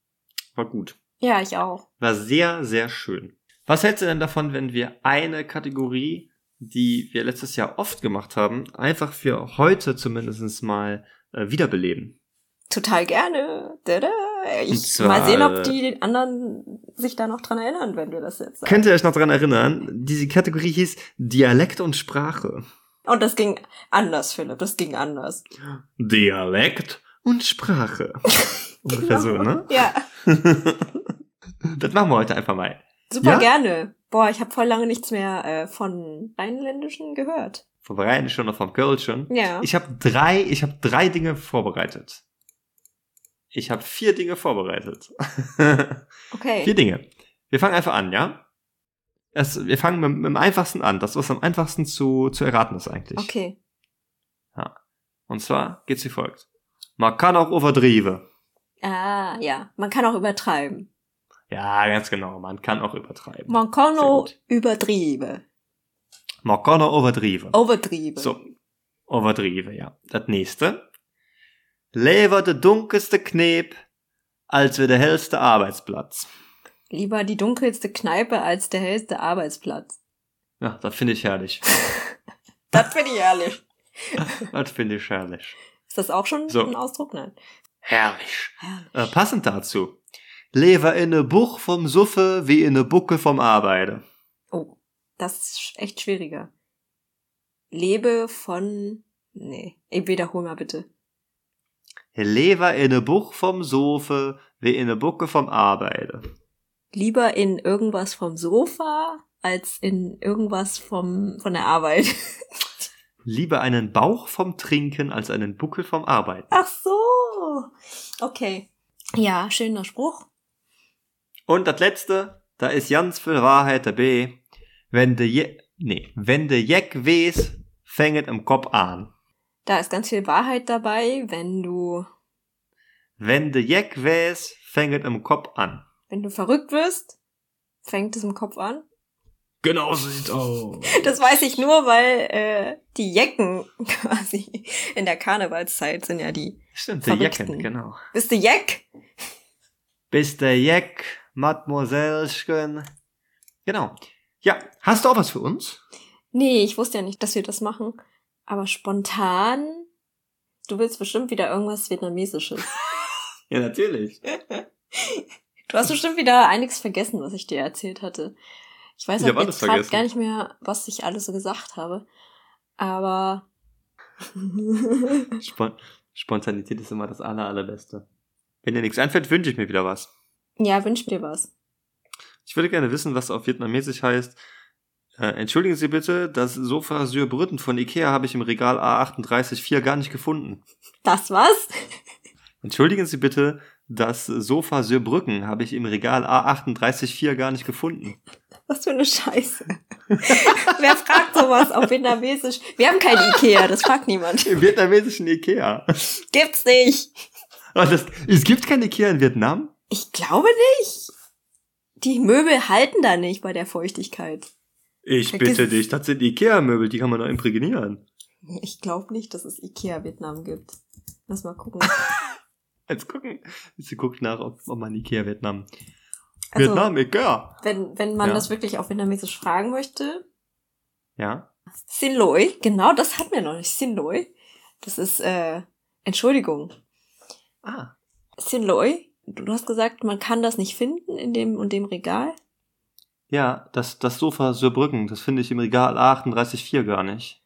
War gut. ja, ich auch. War sehr, sehr schön. Was hältst du denn davon, wenn wir eine Kategorie, die wir letztes Jahr oft gemacht haben, einfach für heute zumindest mal äh, wiederbeleben? Total gerne. Dada. Ich zwar, mal sehen, ob die anderen sich da noch dran erinnern, wenn wir das jetzt sagen. Könnt ihr euch noch dran erinnern? Diese Kategorie hieß Dialekt und Sprache. Und das ging anders, Philipp. Das ging anders. Dialekt und Sprache. Ungefähr so, ne? Ja, Das machen wir heute einfach mal. super Ja? gerne. Boah, ich habe voll lange nichts mehr äh, von Rheinländischen gehört. Vom Rheinischen und vom Kölschen. Ja. Ich habe drei, ich habe drei Dinge vorbereitet. Ich habe vier Dinge vorbereitet. Okay. vier Dinge. Wir fangen einfach an, ja? Es, wir fangen mit, mit dem einfachsten an. Das, was am einfachsten zu, zu erraten ist eigentlich. Okay. Und zwar geht's wie folgt. Man kann auch übertrieben. Ah, ja. Man kann auch übertreiben. Ja, ganz genau. Man kann auch übertreiben. Man kann auch übertrieben. Man kann auch übertrieben. Übertrieben. So. Übertrieben, ja. Das nächste. Lieber der dunkelste Kneb, als wir der hellste Arbeitsplatz. Lieber die dunkelste Kneipe als der hellste Arbeitsplatz. Ja, das finde ich herrlich. Das finde ich ehrlich. das finde ich herrlich. Ist das auch schon So. ein Ausdruck? Nein. Herrlich. Herrlich. Äh, passend dazu. Lever in ne Buch vom Suffe wie in ne Bucke vom Arbeite. Oh, das ist echt schwieriger. Lebe von. Nee, ich wiederhol mal bitte. Lever in ne Buch vom Sofe wie in ne Bucke vom Arbeite. Lieber in irgendwas vom Sofa als in irgendwas vom, von der Arbeit. Lieber einen Bauch vom Trinken als einen Buckel vom Arbeiten. Ach so. Okay. Ja, schöner Spruch. Und das letzte, da ist ganz viel Wahrheit dabei. Wenn de je, nee, wenn de Jeck wes, fänget im Kopf an. Da ist ganz viel Wahrheit dabei, wenn du, Wenn de Jeck wes, fänget im Kopf an. wenn du verrückt wirst, fängt es im Kopf an. Genau so sieht's aus. Das weiß ich nur, weil äh, die Jecken quasi in der Karnevalszeit sind ja die. Stimmt, Verrückten. Jecken, genau. Bist du Jeck? Bis der Jeck, Mademoisellechen. Genau. Ja, hast du auch was für uns? Nee, ich wusste ja nicht, dass wir das machen. Aber spontan, du willst bestimmt wieder irgendwas Vietnamesisches. Ja, natürlich. Du hast bestimmt wieder einiges vergessen, was ich dir erzählt hatte. Ich weiß Ich auch alles jetzt gerade vergessen. gar nicht mehr, was ich alles so gesagt habe. Aber Spon Spontanität ist immer das aller, allerbeste. Wenn dir nichts einfällt, wünsche ich mir wieder was. ja, wünsch dir was. Ich würde gerne wissen, was auf Vietnamesisch heißt. Äh, entschuldigen Sie bitte, das Sofa Syrbrütten von Ikea habe ich im Regal A384 gar nicht gefunden. Das was? Entschuldigen Sie bitte, das Sofa Syrbrücken habe ich im Regal A384 gar nicht gefunden. Was für eine Scheiße. Wer fragt sowas auf Vietnamesisch? Wir haben kein Ikea, das fragt niemand. Im vietnamesischen Ikea. Gibt's nicht. Das, es gibt kein Ikea in Vietnam? Ich glaube nicht. Die Möbel halten da nicht bei der Feuchtigkeit. Ich Vergiss bitte dich, das sind Ikea-Möbel, die kann man doch imprägnieren. Ich glaube nicht, dass es Ikea Vietnam gibt. Lass mal gucken. Jetzt gucken. Sie guckt nach, ob, ob man Ikea Vietnam. Also, Vietnam, Ikea. wenn, wenn man Ja. das wirklich auf Vietnamesisch fragen möchte, Ja. Xin Loi, genau das hatten wir noch nicht. Xin Loi. Das ist, äh, Entschuldigung. Ah. Xin Loi, du hast gesagt, man kann das nicht finden in dem und dem Regal. Ja, das, das Sofa Söbrücken, das finde ich im Regal A38.4 gar nicht.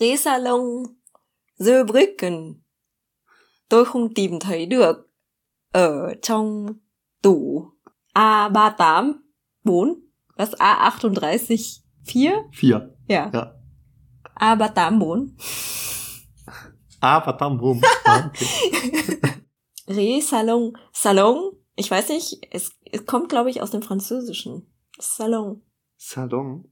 Resalon Söbrücken. Tôi không tìm thấy được ở trong tủ A38 4. Was A38 4? 4. Ja. Ja. A38 4. Ah, verdammt, rum. Ah, okay. Resalon. Salon. Ich weiß nicht, es, es kommt, glaube ich, aus dem Französischen. Salon. Salon.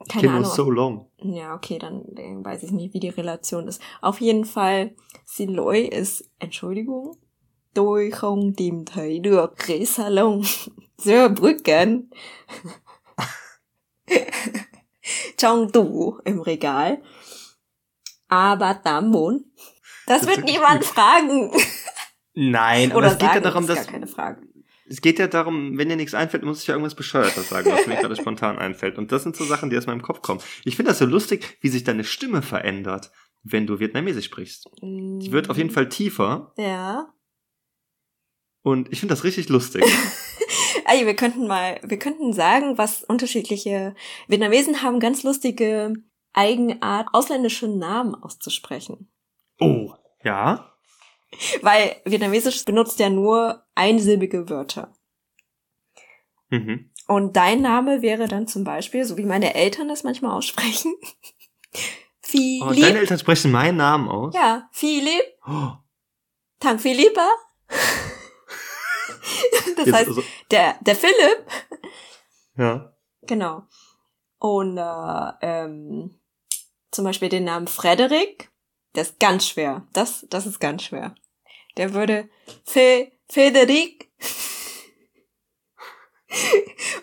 Ich Keine kenne nur Ahnung. so long. Ja, okay, dann äh, weiß ich nicht, wie die Relation ist. Auf jeden Fall, Siloy ist Entschuldigung. Tôi không tìm thấy được cái salon Söbrücken trong tủ im Regal. Aber Dambon. Das Das wird niemand fragen. Nein, aber Oder es geht ja darum, ist gar dass keine Frage. Es geht ja darum, wenn dir nichts einfällt, muss ich ja irgendwas Bescheuertes sagen, was mir gerade spontan einfällt. Und das sind so Sachen, die aus meinem Kopf kommen. Ich finde das so lustig, wie sich deine Stimme verändert, wenn du Vietnamesisch sprichst. Die wird auf jeden Fall tiefer Ja. und ich finde das richtig lustig. Ey, wir könnten mal, wir könnten sagen, was unterschiedliche Vietnamesen haben ganz lustige Eigenart, ausländische Namen auszusprechen. Oh, ja? Weil Vietnamesisch benutzt ja nur einsilbige Wörter. Mhm. Und dein Name wäre dann zum Beispiel, so wie meine Eltern das manchmal aussprechen, Philipp. Oh, deine Eltern sprechen meinen Namen aus? ja, Philipp, Oh, Tang Philippa. das jetzt heißt, also, der, der Philipp ja. Genau. Und äh, ähm, zum Beispiel den Namen Frederik, der ist ganz schwer. Das, das ist ganz schwer. Der würde Fe Federik.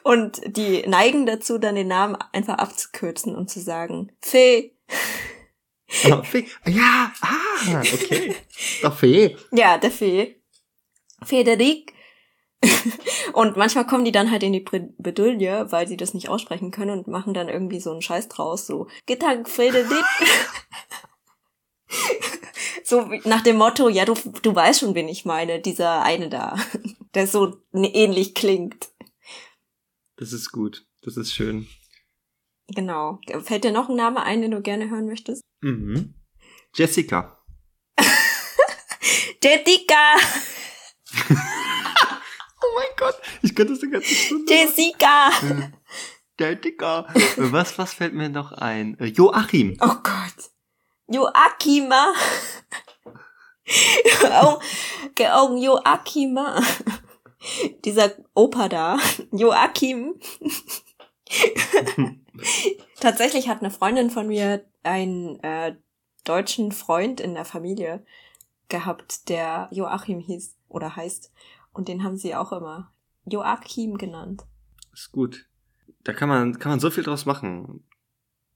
Und die neigen dazu, dann den Namen einfach abzukürzen und zu sagen Fe. Ah, Fee. Ja, ah, okay. Doch Fee. Ja, der Fe. Federik. und manchmal kommen die dann halt in die Bredouille, weil sie das nicht aussprechen können und machen dann irgendwie so einen Scheiß draus, so Getank Frederik. So nach dem Motto, ja, du, du weißt schon, wen ich meine, dieser eine da, der so ähnlich klingt. Das ist gut. Das ist schön. Genau. Fällt dir noch ein Name ein, den du gerne hören möchtest? Mhm. Jessica. Jessica! Oh mein Gott, ich könnte das die ganze Stunde. Jessica! Jessica. Was, was fällt mir noch ein? Äh, Joachim. Oh Gott. Joachima. cái ông Joachima. Dieser Opa da. Joachim. Tatsächlich hat eine Freundin von mir einen äh, deutschen Freund in der Familie gehabt, der Joachim hieß oder heißt. Und den haben sie auch immer Joachim genannt. Ist gut. Da kann man, kann man so viel draus machen.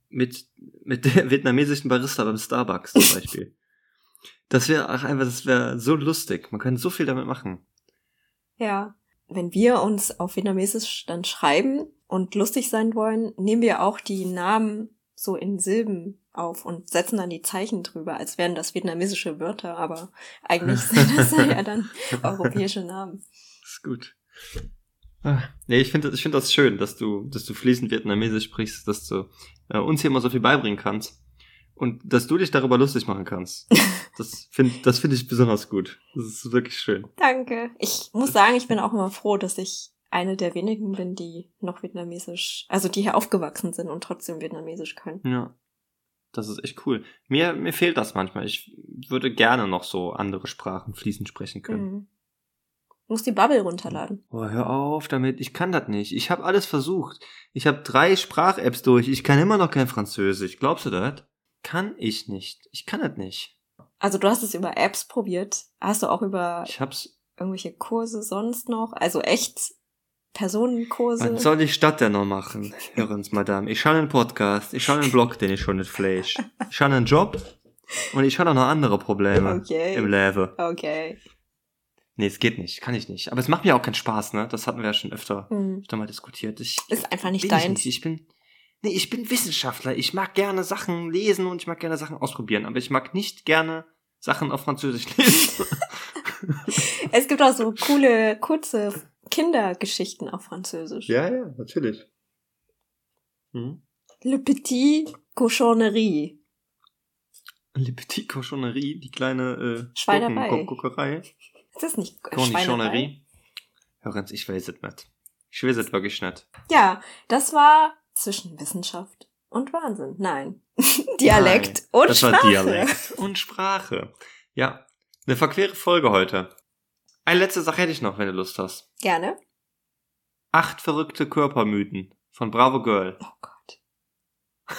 Mit, mit der vietnamesischen Barista beim Starbucks zum Beispiel. Das wäre auch einfach, das wäre so lustig. Man könnte so viel damit machen. Ja. Wenn wir uns auf Vietnamesisch dann schreiben und lustig sein wollen, nehmen wir auch die Namen so in Silben auf und setzen dann die Zeichen drüber, als wären das vietnamesische Wörter, aber eigentlich sind das ja dann europäische Namen. Ist gut. Ah, Nee, ich finde ich finde das schön, dass du, dass du fließend Vietnamesisch sprichst, dass du äh, uns hier immer so viel beibringen kannst. Und dass du dich darüber lustig machen kannst. Das finde das finde ich besonders gut. Das ist wirklich schön. Danke. Ich muss sagen, ich bin auch immer froh, dass ich eine der wenigen bin, die noch Vietnamesisch, also die hier aufgewachsen sind und trotzdem Vietnamesisch können. Ja. Das ist echt cool. Mir, mir fehlt das manchmal. Ich würde gerne noch so andere Sprachen fließend sprechen können. Mhm. Muss die Bubble runterladen. Oh, hör auf damit. Ich kann das nicht. Ich habe alles versucht. Ich habe drei Sprach-Apps durch. Ich kann immer noch kein Französisch. Glaubst du das? Kann ich nicht. Ich kann das nicht. Also du hast es über Apps probiert. Hast du auch über Ich hab's. irgendwelche Kurse sonst noch? Also echt Personenkurse? Was soll ich das denn noch machen? Hörens, Madame. Ich schaue einen Podcast. Ich schaue einen Blog, den ich schon nicht fleisch. Ich schaue einen Job. Und ich schaue auch noch andere Probleme Okay. im Leben. Okay. Nee, es geht nicht. Kann ich nicht. Aber es macht mir auch keinen Spaß, ne? Das hatten wir ja schon öfter, Hm. öfter mal diskutiert. Ich, Ist einfach nicht bin ich deins. nicht. Ich bin, nee, ich bin Wissenschaftler. Ich mag gerne Sachen lesen und ich mag gerne Sachen ausprobieren. Aber ich mag nicht gerne Sachen auf Französisch lesen. Es gibt auch so coole, kurze Kindergeschichten auf Französisch. ja, ja, natürlich. Mhm. Le Petit Cochonnerie. Le Petit Cochonnerie, die kleine äh, Schweinerei. Ist das nicht Schweinerei? Hörenz, ich weiß es nicht. Ich weiß es wirklich nicht. Ja, das war zwischen Wissenschaft und Wahnsinn. Nein. Dialekt Nein, und das Sprache. war Dialekt und Sprache. Ja, eine verquere Folge heute. Eine letzte Sache hätte ich noch, wenn du Lust hast. Gerne. Acht verrückte Körpermythen von Bravo Girl. Oh Gott.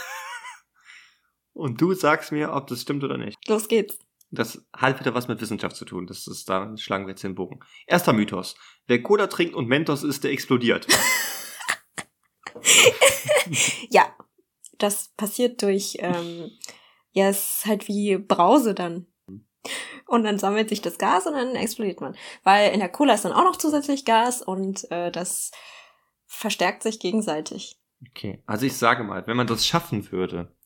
Und du sagst mir, ob das stimmt oder nicht. Los geht's. Das hat wieder was mit Wissenschaft zu tun. Das ist, da schlagen wir jetzt den Bogen. Erster Mythos. Wer Cola trinkt und Mentos isst, der explodiert. Ja, das passiert durch, ähm, ja, es ist halt wie Brause dann. Und dann sammelt sich das Gas und dann explodiert man. Weil in der Cola ist dann auch noch zusätzlich Gas und äh, das verstärkt sich gegenseitig. Okay, also ich sage mal, wenn man das schaffen würde,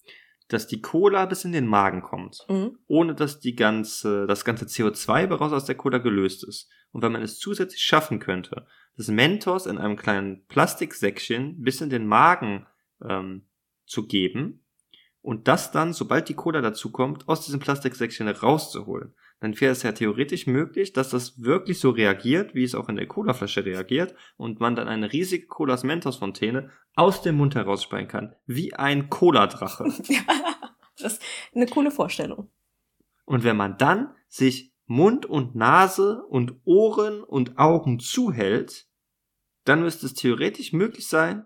dass die Cola bis in den Magen kommt, Mhm. ohne dass die ganze, das ganze CO2 bereits aus der Cola gelöst ist. Und wenn man es zusätzlich schaffen könnte, das Mentos in einem kleinen Plastiksäckchen bis in den Magen ähm, zu geben und das dann, sobald die Cola dazukommt, aus diesem Plastiksäckchen rauszuholen, dann wäre es ja theoretisch möglich, dass das wirklich so reagiert, wie es auch in der Colaflasche reagiert und man dann eine riesige Colas Mentos Fontäne aus dem Mund herausspeien kann, wie ein Cola-Drache. das ist eine coole Vorstellung. Und wenn man dann sich Mund und Nase und Ohren und Augen zuhält, dann müsste es theoretisch möglich sein,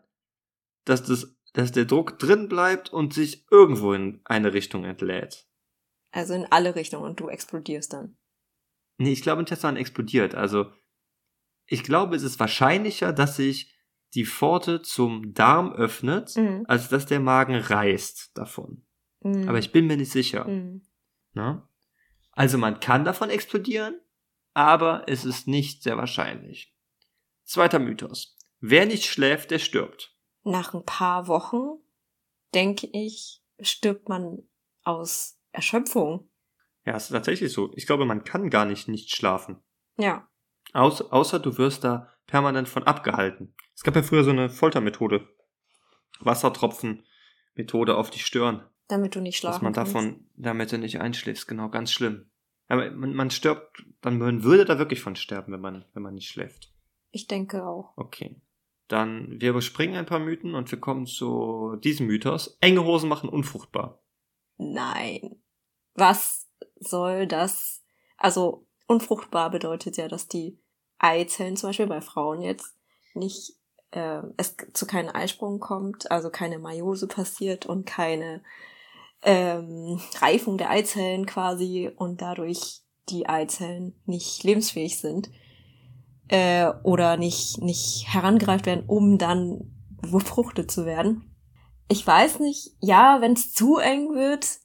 dass, das, dass der Druck drin bleibt und sich irgendwo in eine Richtung entlädt. Also in alle Richtungen und du explodierst dann. Nee, ich glaube nicht, dass dann explodiert. Also, ich glaube, es ist wahrscheinlicher, dass sich die Pforte zum Darm öffnet, Mhm. als dass der Magen reißt davon. Mhm. Aber ich bin mir nicht sicher. Mhm. Also man kann davon explodieren, aber es ist nicht sehr wahrscheinlich. Zweiter Mythos. Wer nicht schläft, der stirbt. Nach ein paar Wochen, denke ich, stirbt man aus Erschöpfung. Ja, ist tatsächlich so. Ich glaube, man kann gar nicht nicht schlafen. Ja. Außer, außer du wirst da permanent von abgehalten. Es gab ja früher so eine Foltermethode. Wassertropfen-Methode auf die Stirn. Damit du nicht schlafen dass man kannst. davon, damit du nicht einschläfst. Genau, ganz schlimm. Aber man, man stirbt, dann man würde da wirklich von sterben, wenn man, wenn man nicht schläft. Ich denke auch. Okay. Dann, wir überspringen ein paar Mythen und wir kommen zu diesem Mythos. Enge Hosen machen unfruchtbar. Nein. Was soll das? Also, unfruchtbar bedeutet ja, dass die Eizellen, zum Beispiel bei Frauen jetzt, nicht, äh, es zu keinen Eisprung kommt, also keine Meiose passiert und keine ähm, Reifung der Eizellen quasi und dadurch die Eizellen nicht lebensfähig sind äh, oder nicht, nicht herangereift werden, um dann befruchtet zu werden. Ich weiß nicht, ja, wenn es zu eng wird,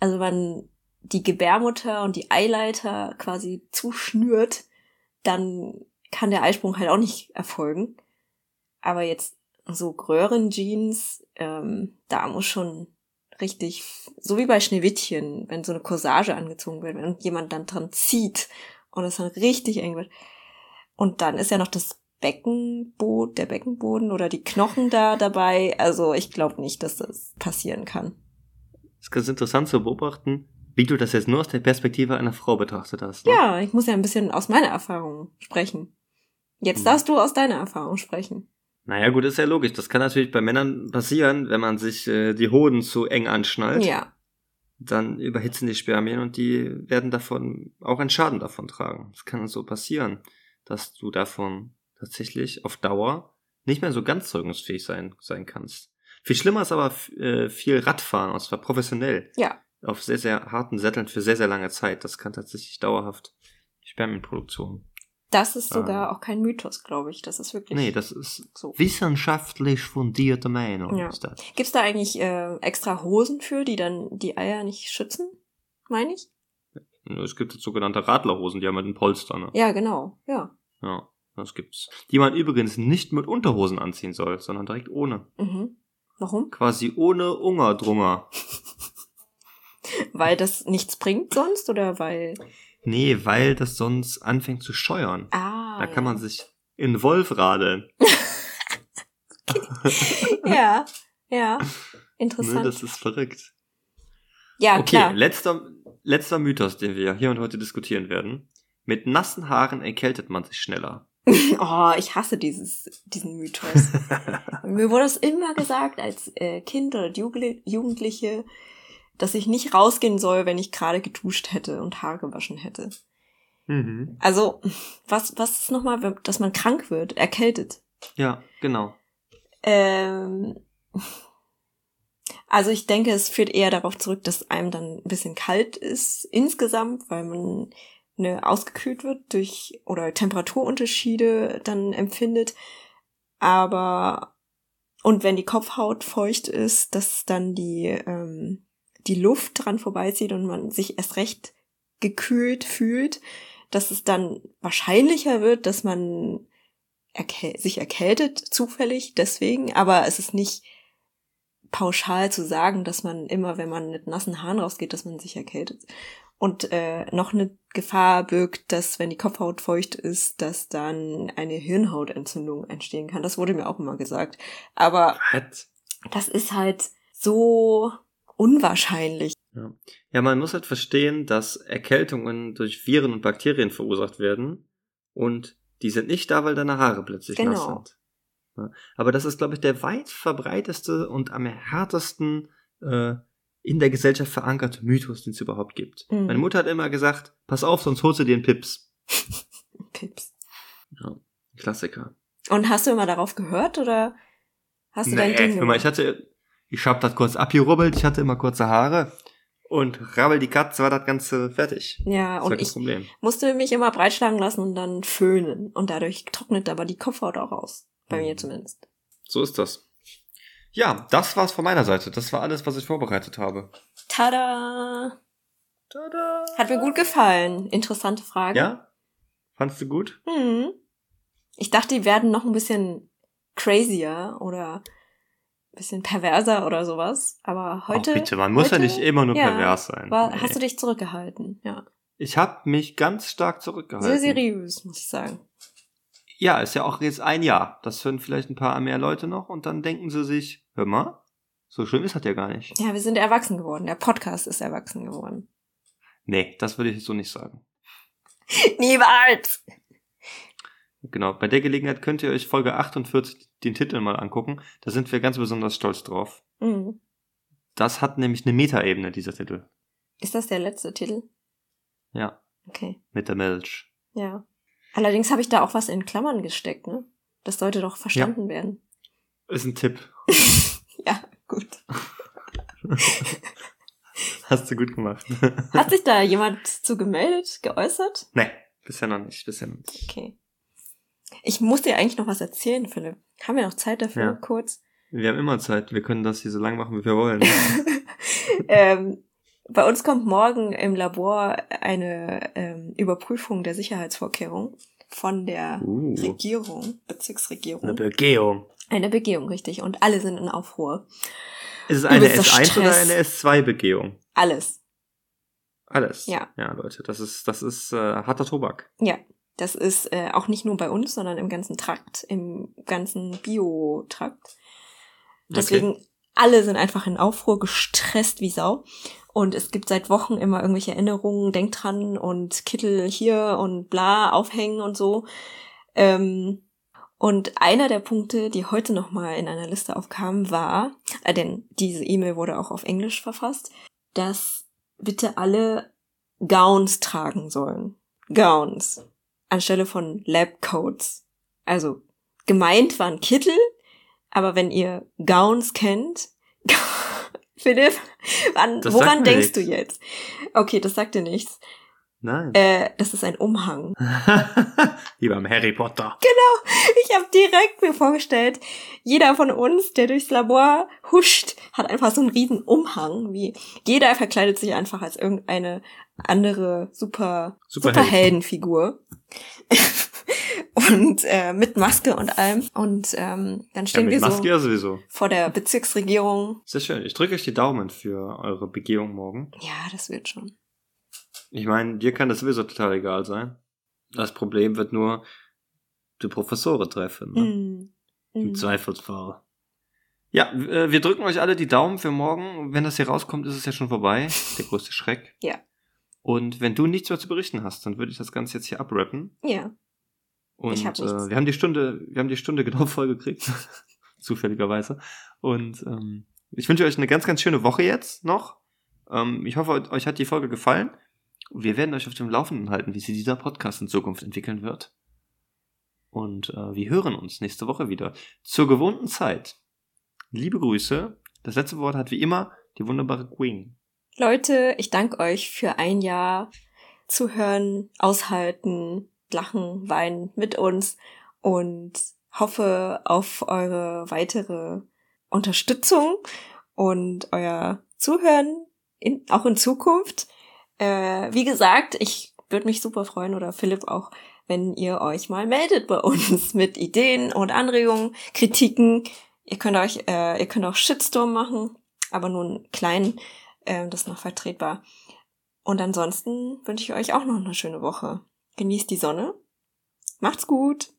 also wenn die Gebärmutter und die Eileiter quasi zuschnürt, dann kann der Eisprung halt auch nicht erfolgen. Aber jetzt so Röhrenjeans, ähm, da muss schon richtig, so wie bei Schneewittchen, wenn so eine Corsage angezogen wird, wenn jemand dann dran zieht und es dann richtig eng wird. Und dann ist ja noch das Beckenboden, der Beckenboden oder die Knochen da dabei. Also ich glaube nicht, dass das passieren kann. Es ist ganz interessant zu beobachten, wie du das jetzt nur aus der Perspektive einer Frau betrachtet hast. Ne? Ja, ich muss ja ein bisschen aus meiner Erfahrung sprechen. Jetzt Hm. darfst du aus deiner Erfahrung sprechen. Naja, gut, ist ja logisch. Das kann natürlich bei Männern passieren, wenn man sich äh, die Hoden zu eng anschnallt. Ja. Dann überhitzen die Spermien und die werden davon auch einen Schaden davon tragen. Das kann so passieren, dass du davon tatsächlich auf Dauer nicht mehr so ganz zeugungsfähig sein, sein kannst. Viel schlimmer ist aber äh, viel Radfahren, und zwar professionell. Ja. Auf sehr, sehr harten Sätteln für sehr, sehr lange Zeit. Das kann tatsächlich dauerhaft Spermienproduktion. Das ist sogar Ah. auch kein Mythos, glaube ich. Das ist wirklich Nee, das ist so. wissenschaftlich fundierte Meinung. Ja. Ist das. Gibt's da eigentlich äh, extra Hosen für, die dann die Eier nicht schützen? Meine ich? Es gibt jetzt sogenannte Radlerhosen, die haben halt einen Polster, ne? Ja, genau. Ja. Ja, das gibt's. Die man übrigens nicht mit Unterhosen anziehen soll, sondern direkt ohne. Mhm. Warum? Quasi ohne Ungerdrunge. Weil das nichts bringt sonst oder weil. Nee, weil das sonst anfängt zu scheuern. Ah. Da kann man sich in Wolf radeln. Ja. Ja, interessant. Ne, das ist verrückt. ja, Okay, klar. letzter, letzter Mythos, den wir hier und heute diskutieren werden. Mit nassen Haaren erkältet man sich schneller. Oh, ich hasse dieses, diesen Mythos. Mir wurde es immer gesagt als äh, Kind oder Jugend Jugendliche, dass ich nicht rausgehen soll, wenn ich gerade geduscht hätte und Haare gewaschen hätte. Mhm. Also, was, was ist nochmal, dass man krank wird, erkältet? Ja, genau. Ähm, also ich denke, es führt eher darauf zurück, dass einem dann ein bisschen kalt ist insgesamt, weil man ne, ausgekühlt wird durch oder Temperaturunterschiede dann empfindet. Aber und wenn die Kopfhaut feucht ist, dass dann die ähm, die Luft dran vorbeizieht und man sich erst recht gekühlt fühlt, dass es dann wahrscheinlicher wird, dass man erkäl sich erkältet zufällig deswegen, aber es ist nicht pauschal zu sagen, dass man immer, wenn man mit nassen Haaren rausgeht, dass man sich erkältet. Und äh, noch eine Gefahr birgt, dass wenn die Kopfhaut feucht ist, dass dann eine Hirnhautentzündung entstehen kann. Das wurde mir auch immer gesagt. Aber Was? das ist halt so unwahrscheinlich. Ja. ja, man muss halt verstehen, dass Erkältungen durch Viren und Bakterien verursacht werden und die sind nicht da, weil deine Haare plötzlich nass Genau. sind. Ja. Aber das ist, glaube ich, der weit verbreiteste und am härtesten äh, in der Gesellschaft verankerte Mythos, den es überhaupt gibt. Mhm. Meine Mutter hat immer gesagt, pass auf, sonst holst du dir einen Pips. Pips. Ja, Klassiker. Und hast du immer darauf gehört oder hast du dein Ding hör mal, ich hatte, ich hab das kurz abgerubbelt, ich hatte immer kurze Haare und rabbel die Katze war das Ganze fertig. Ja, Das und ich Problem. musste mich immer breitschlagen lassen und dann föhnen. Und dadurch trocknet aber die Kopfhaut auch aus. Bei mir Mhm. zumindest. So ist das. Ja, das war's von meiner Seite. Das war alles, was ich vorbereitet habe. Tada! Tada! Hat mir gut gefallen. Interessante Frage. Ja? Fandst du gut? Hm. Ich dachte, die werden noch ein bisschen crazier oder ein bisschen perverser oder sowas. Aber heute Ach, bitte, man muss ja heute- nicht immer nur ja, pervers sein. war, Nee. hast du dich zurückgehalten. Ja. ich habe mich ganz stark zurückgehalten. Sehr seriös, muss ich sagen. Ja, ist ja auch jetzt ein Jahr. Das hören vielleicht ein paar mehr Leute noch und dann denken sie sich, hör mal, so schlimm ist das ja gar nicht. Ja, wir sind erwachsen geworden. Der Podcast ist erwachsen geworden. Nee, das würde ich so nicht sagen. Niemals! Genau, bei der Gelegenheit könnt ihr euch Folge 48 den Titel mal angucken. Da sind wir ganz besonders stolz drauf. Mhm. Das hat nämlich eine Metaebene, dieser Titel. Ist das der letzte Titel? Ja, Okay. mit der Milch. Ja. Allerdings habe ich da auch was in Klammern gesteckt, ne? Das sollte doch verstanden werden. Ist ein Tipp. Ja, gut. Hast du gut gemacht. Hat sich da jemand zu gemeldet, geäußert? nee, bisher noch nicht, bisher noch nicht. Okay. Ich muss dir eigentlich noch was erzählen, Philipp. Haben wir noch Zeit dafür, Ja. kurz? Wir haben immer Zeit, wir können das hier so lang machen, wie wir wollen. ähm, bei uns kommt morgen im Labor eine ähm, Überprüfung der Sicherheitsvorkehrungen von der Uh, Regierung, Bezirksregierung. eine Begehung. Eine Begehung, richtig. Und alle sind in Aufruhr. Ist es eine Übelster S1 oder Stress. eine S2-Begehung? Alles. Alles. Ja. Ja, Leute, das ist, das ist äh, harter Tobak. Ja. Das ist äh, auch nicht nur bei uns, sondern im ganzen Trakt, im ganzen Biotrakt. Deswegen, alle sind einfach in Aufruhr, gestresst wie Sau. Und es gibt seit Wochen immer irgendwelche Erinnerungen, denkt dran und Kittel hier und bla aufhängen und so. Ähm, und einer der Punkte, die heute nochmal in einer Liste aufkamen, war, äh, denn diese E-Mail wurde auch auf Englisch verfasst, dass bitte alle Gowns tragen sollen. Gowns. Anstelle von Labcoats. Also, gemeint waren Kittel, aber wenn ihr Gowns kennt, Philipp, an, woran denkst du nichts. jetzt? Okay, das sagt dir nichts. Nein. Äh, das ist ein Umhang. Wie beim Harry Potter. Ich habe direkt mir vorgestellt, jeder von uns, der durchs Labor huscht, hat einfach so einen riesen Umhang. Wie jeder verkleidet sich einfach als irgendeine andere super Superheld. Superheldenfigur. und äh, mit Maske und allem. Und ähm, dann Ja, stehen mit wir Maske so ja sowieso. vor der Bezirksregierung. Sehr schön. Ich drücke euch die Daumen für eure Begehung morgen. Ja, das wird schon. Ich meine, dir kann das sowieso total egal sein. Das Problem wird nur die Professore treffen. Ne? Mm. Im Mm. Zweifelsfall. Ja, äh, wir drücken euch alle die Daumen für morgen. Wenn das hier rauskommt, ist es ja schon vorbei. Der größte Schreck. Ja. Und wenn du nichts mehr zu berichten hast, dann würde ich das Ganze jetzt hier abrappen. Ja. Und äh, wir haben die Stunde, wir haben die Stunde genau voll gekriegt. Zufälligerweise. Und ähm, ich wünsche euch eine ganz, ganz schöne Woche jetzt noch. Ähm, ich hoffe, euch hat die Folge gefallen. Wir werden euch auf dem Laufenden halten, wie sich dieser Podcast in Zukunft entwickeln wird. Und äh, wir hören uns nächste Woche wieder. Zur gewohnten Zeit. Liebe Grüße. Das letzte Wort hat wie immer die wunderbare Queen. Leute, ich danke euch für ein Jahr zuhören, aushalten, lachen, weinen mit uns und hoffe auf eure weitere Unterstützung und euer Zuhören in, auch in Zukunft. Äh, wie gesagt, ich würde mich super freuen oder Philipp auch, wenn ihr euch mal meldet bei uns mit Ideen und Anregungen, Kritiken. Ihr könnt euch, äh, ihr könnt auch Shitstorm machen, aber nur einen kleinen, äh, das ist noch vertretbar. Und ansonsten wünsche ich euch auch noch eine schöne Woche. Genießt die Sonne. Macht's gut.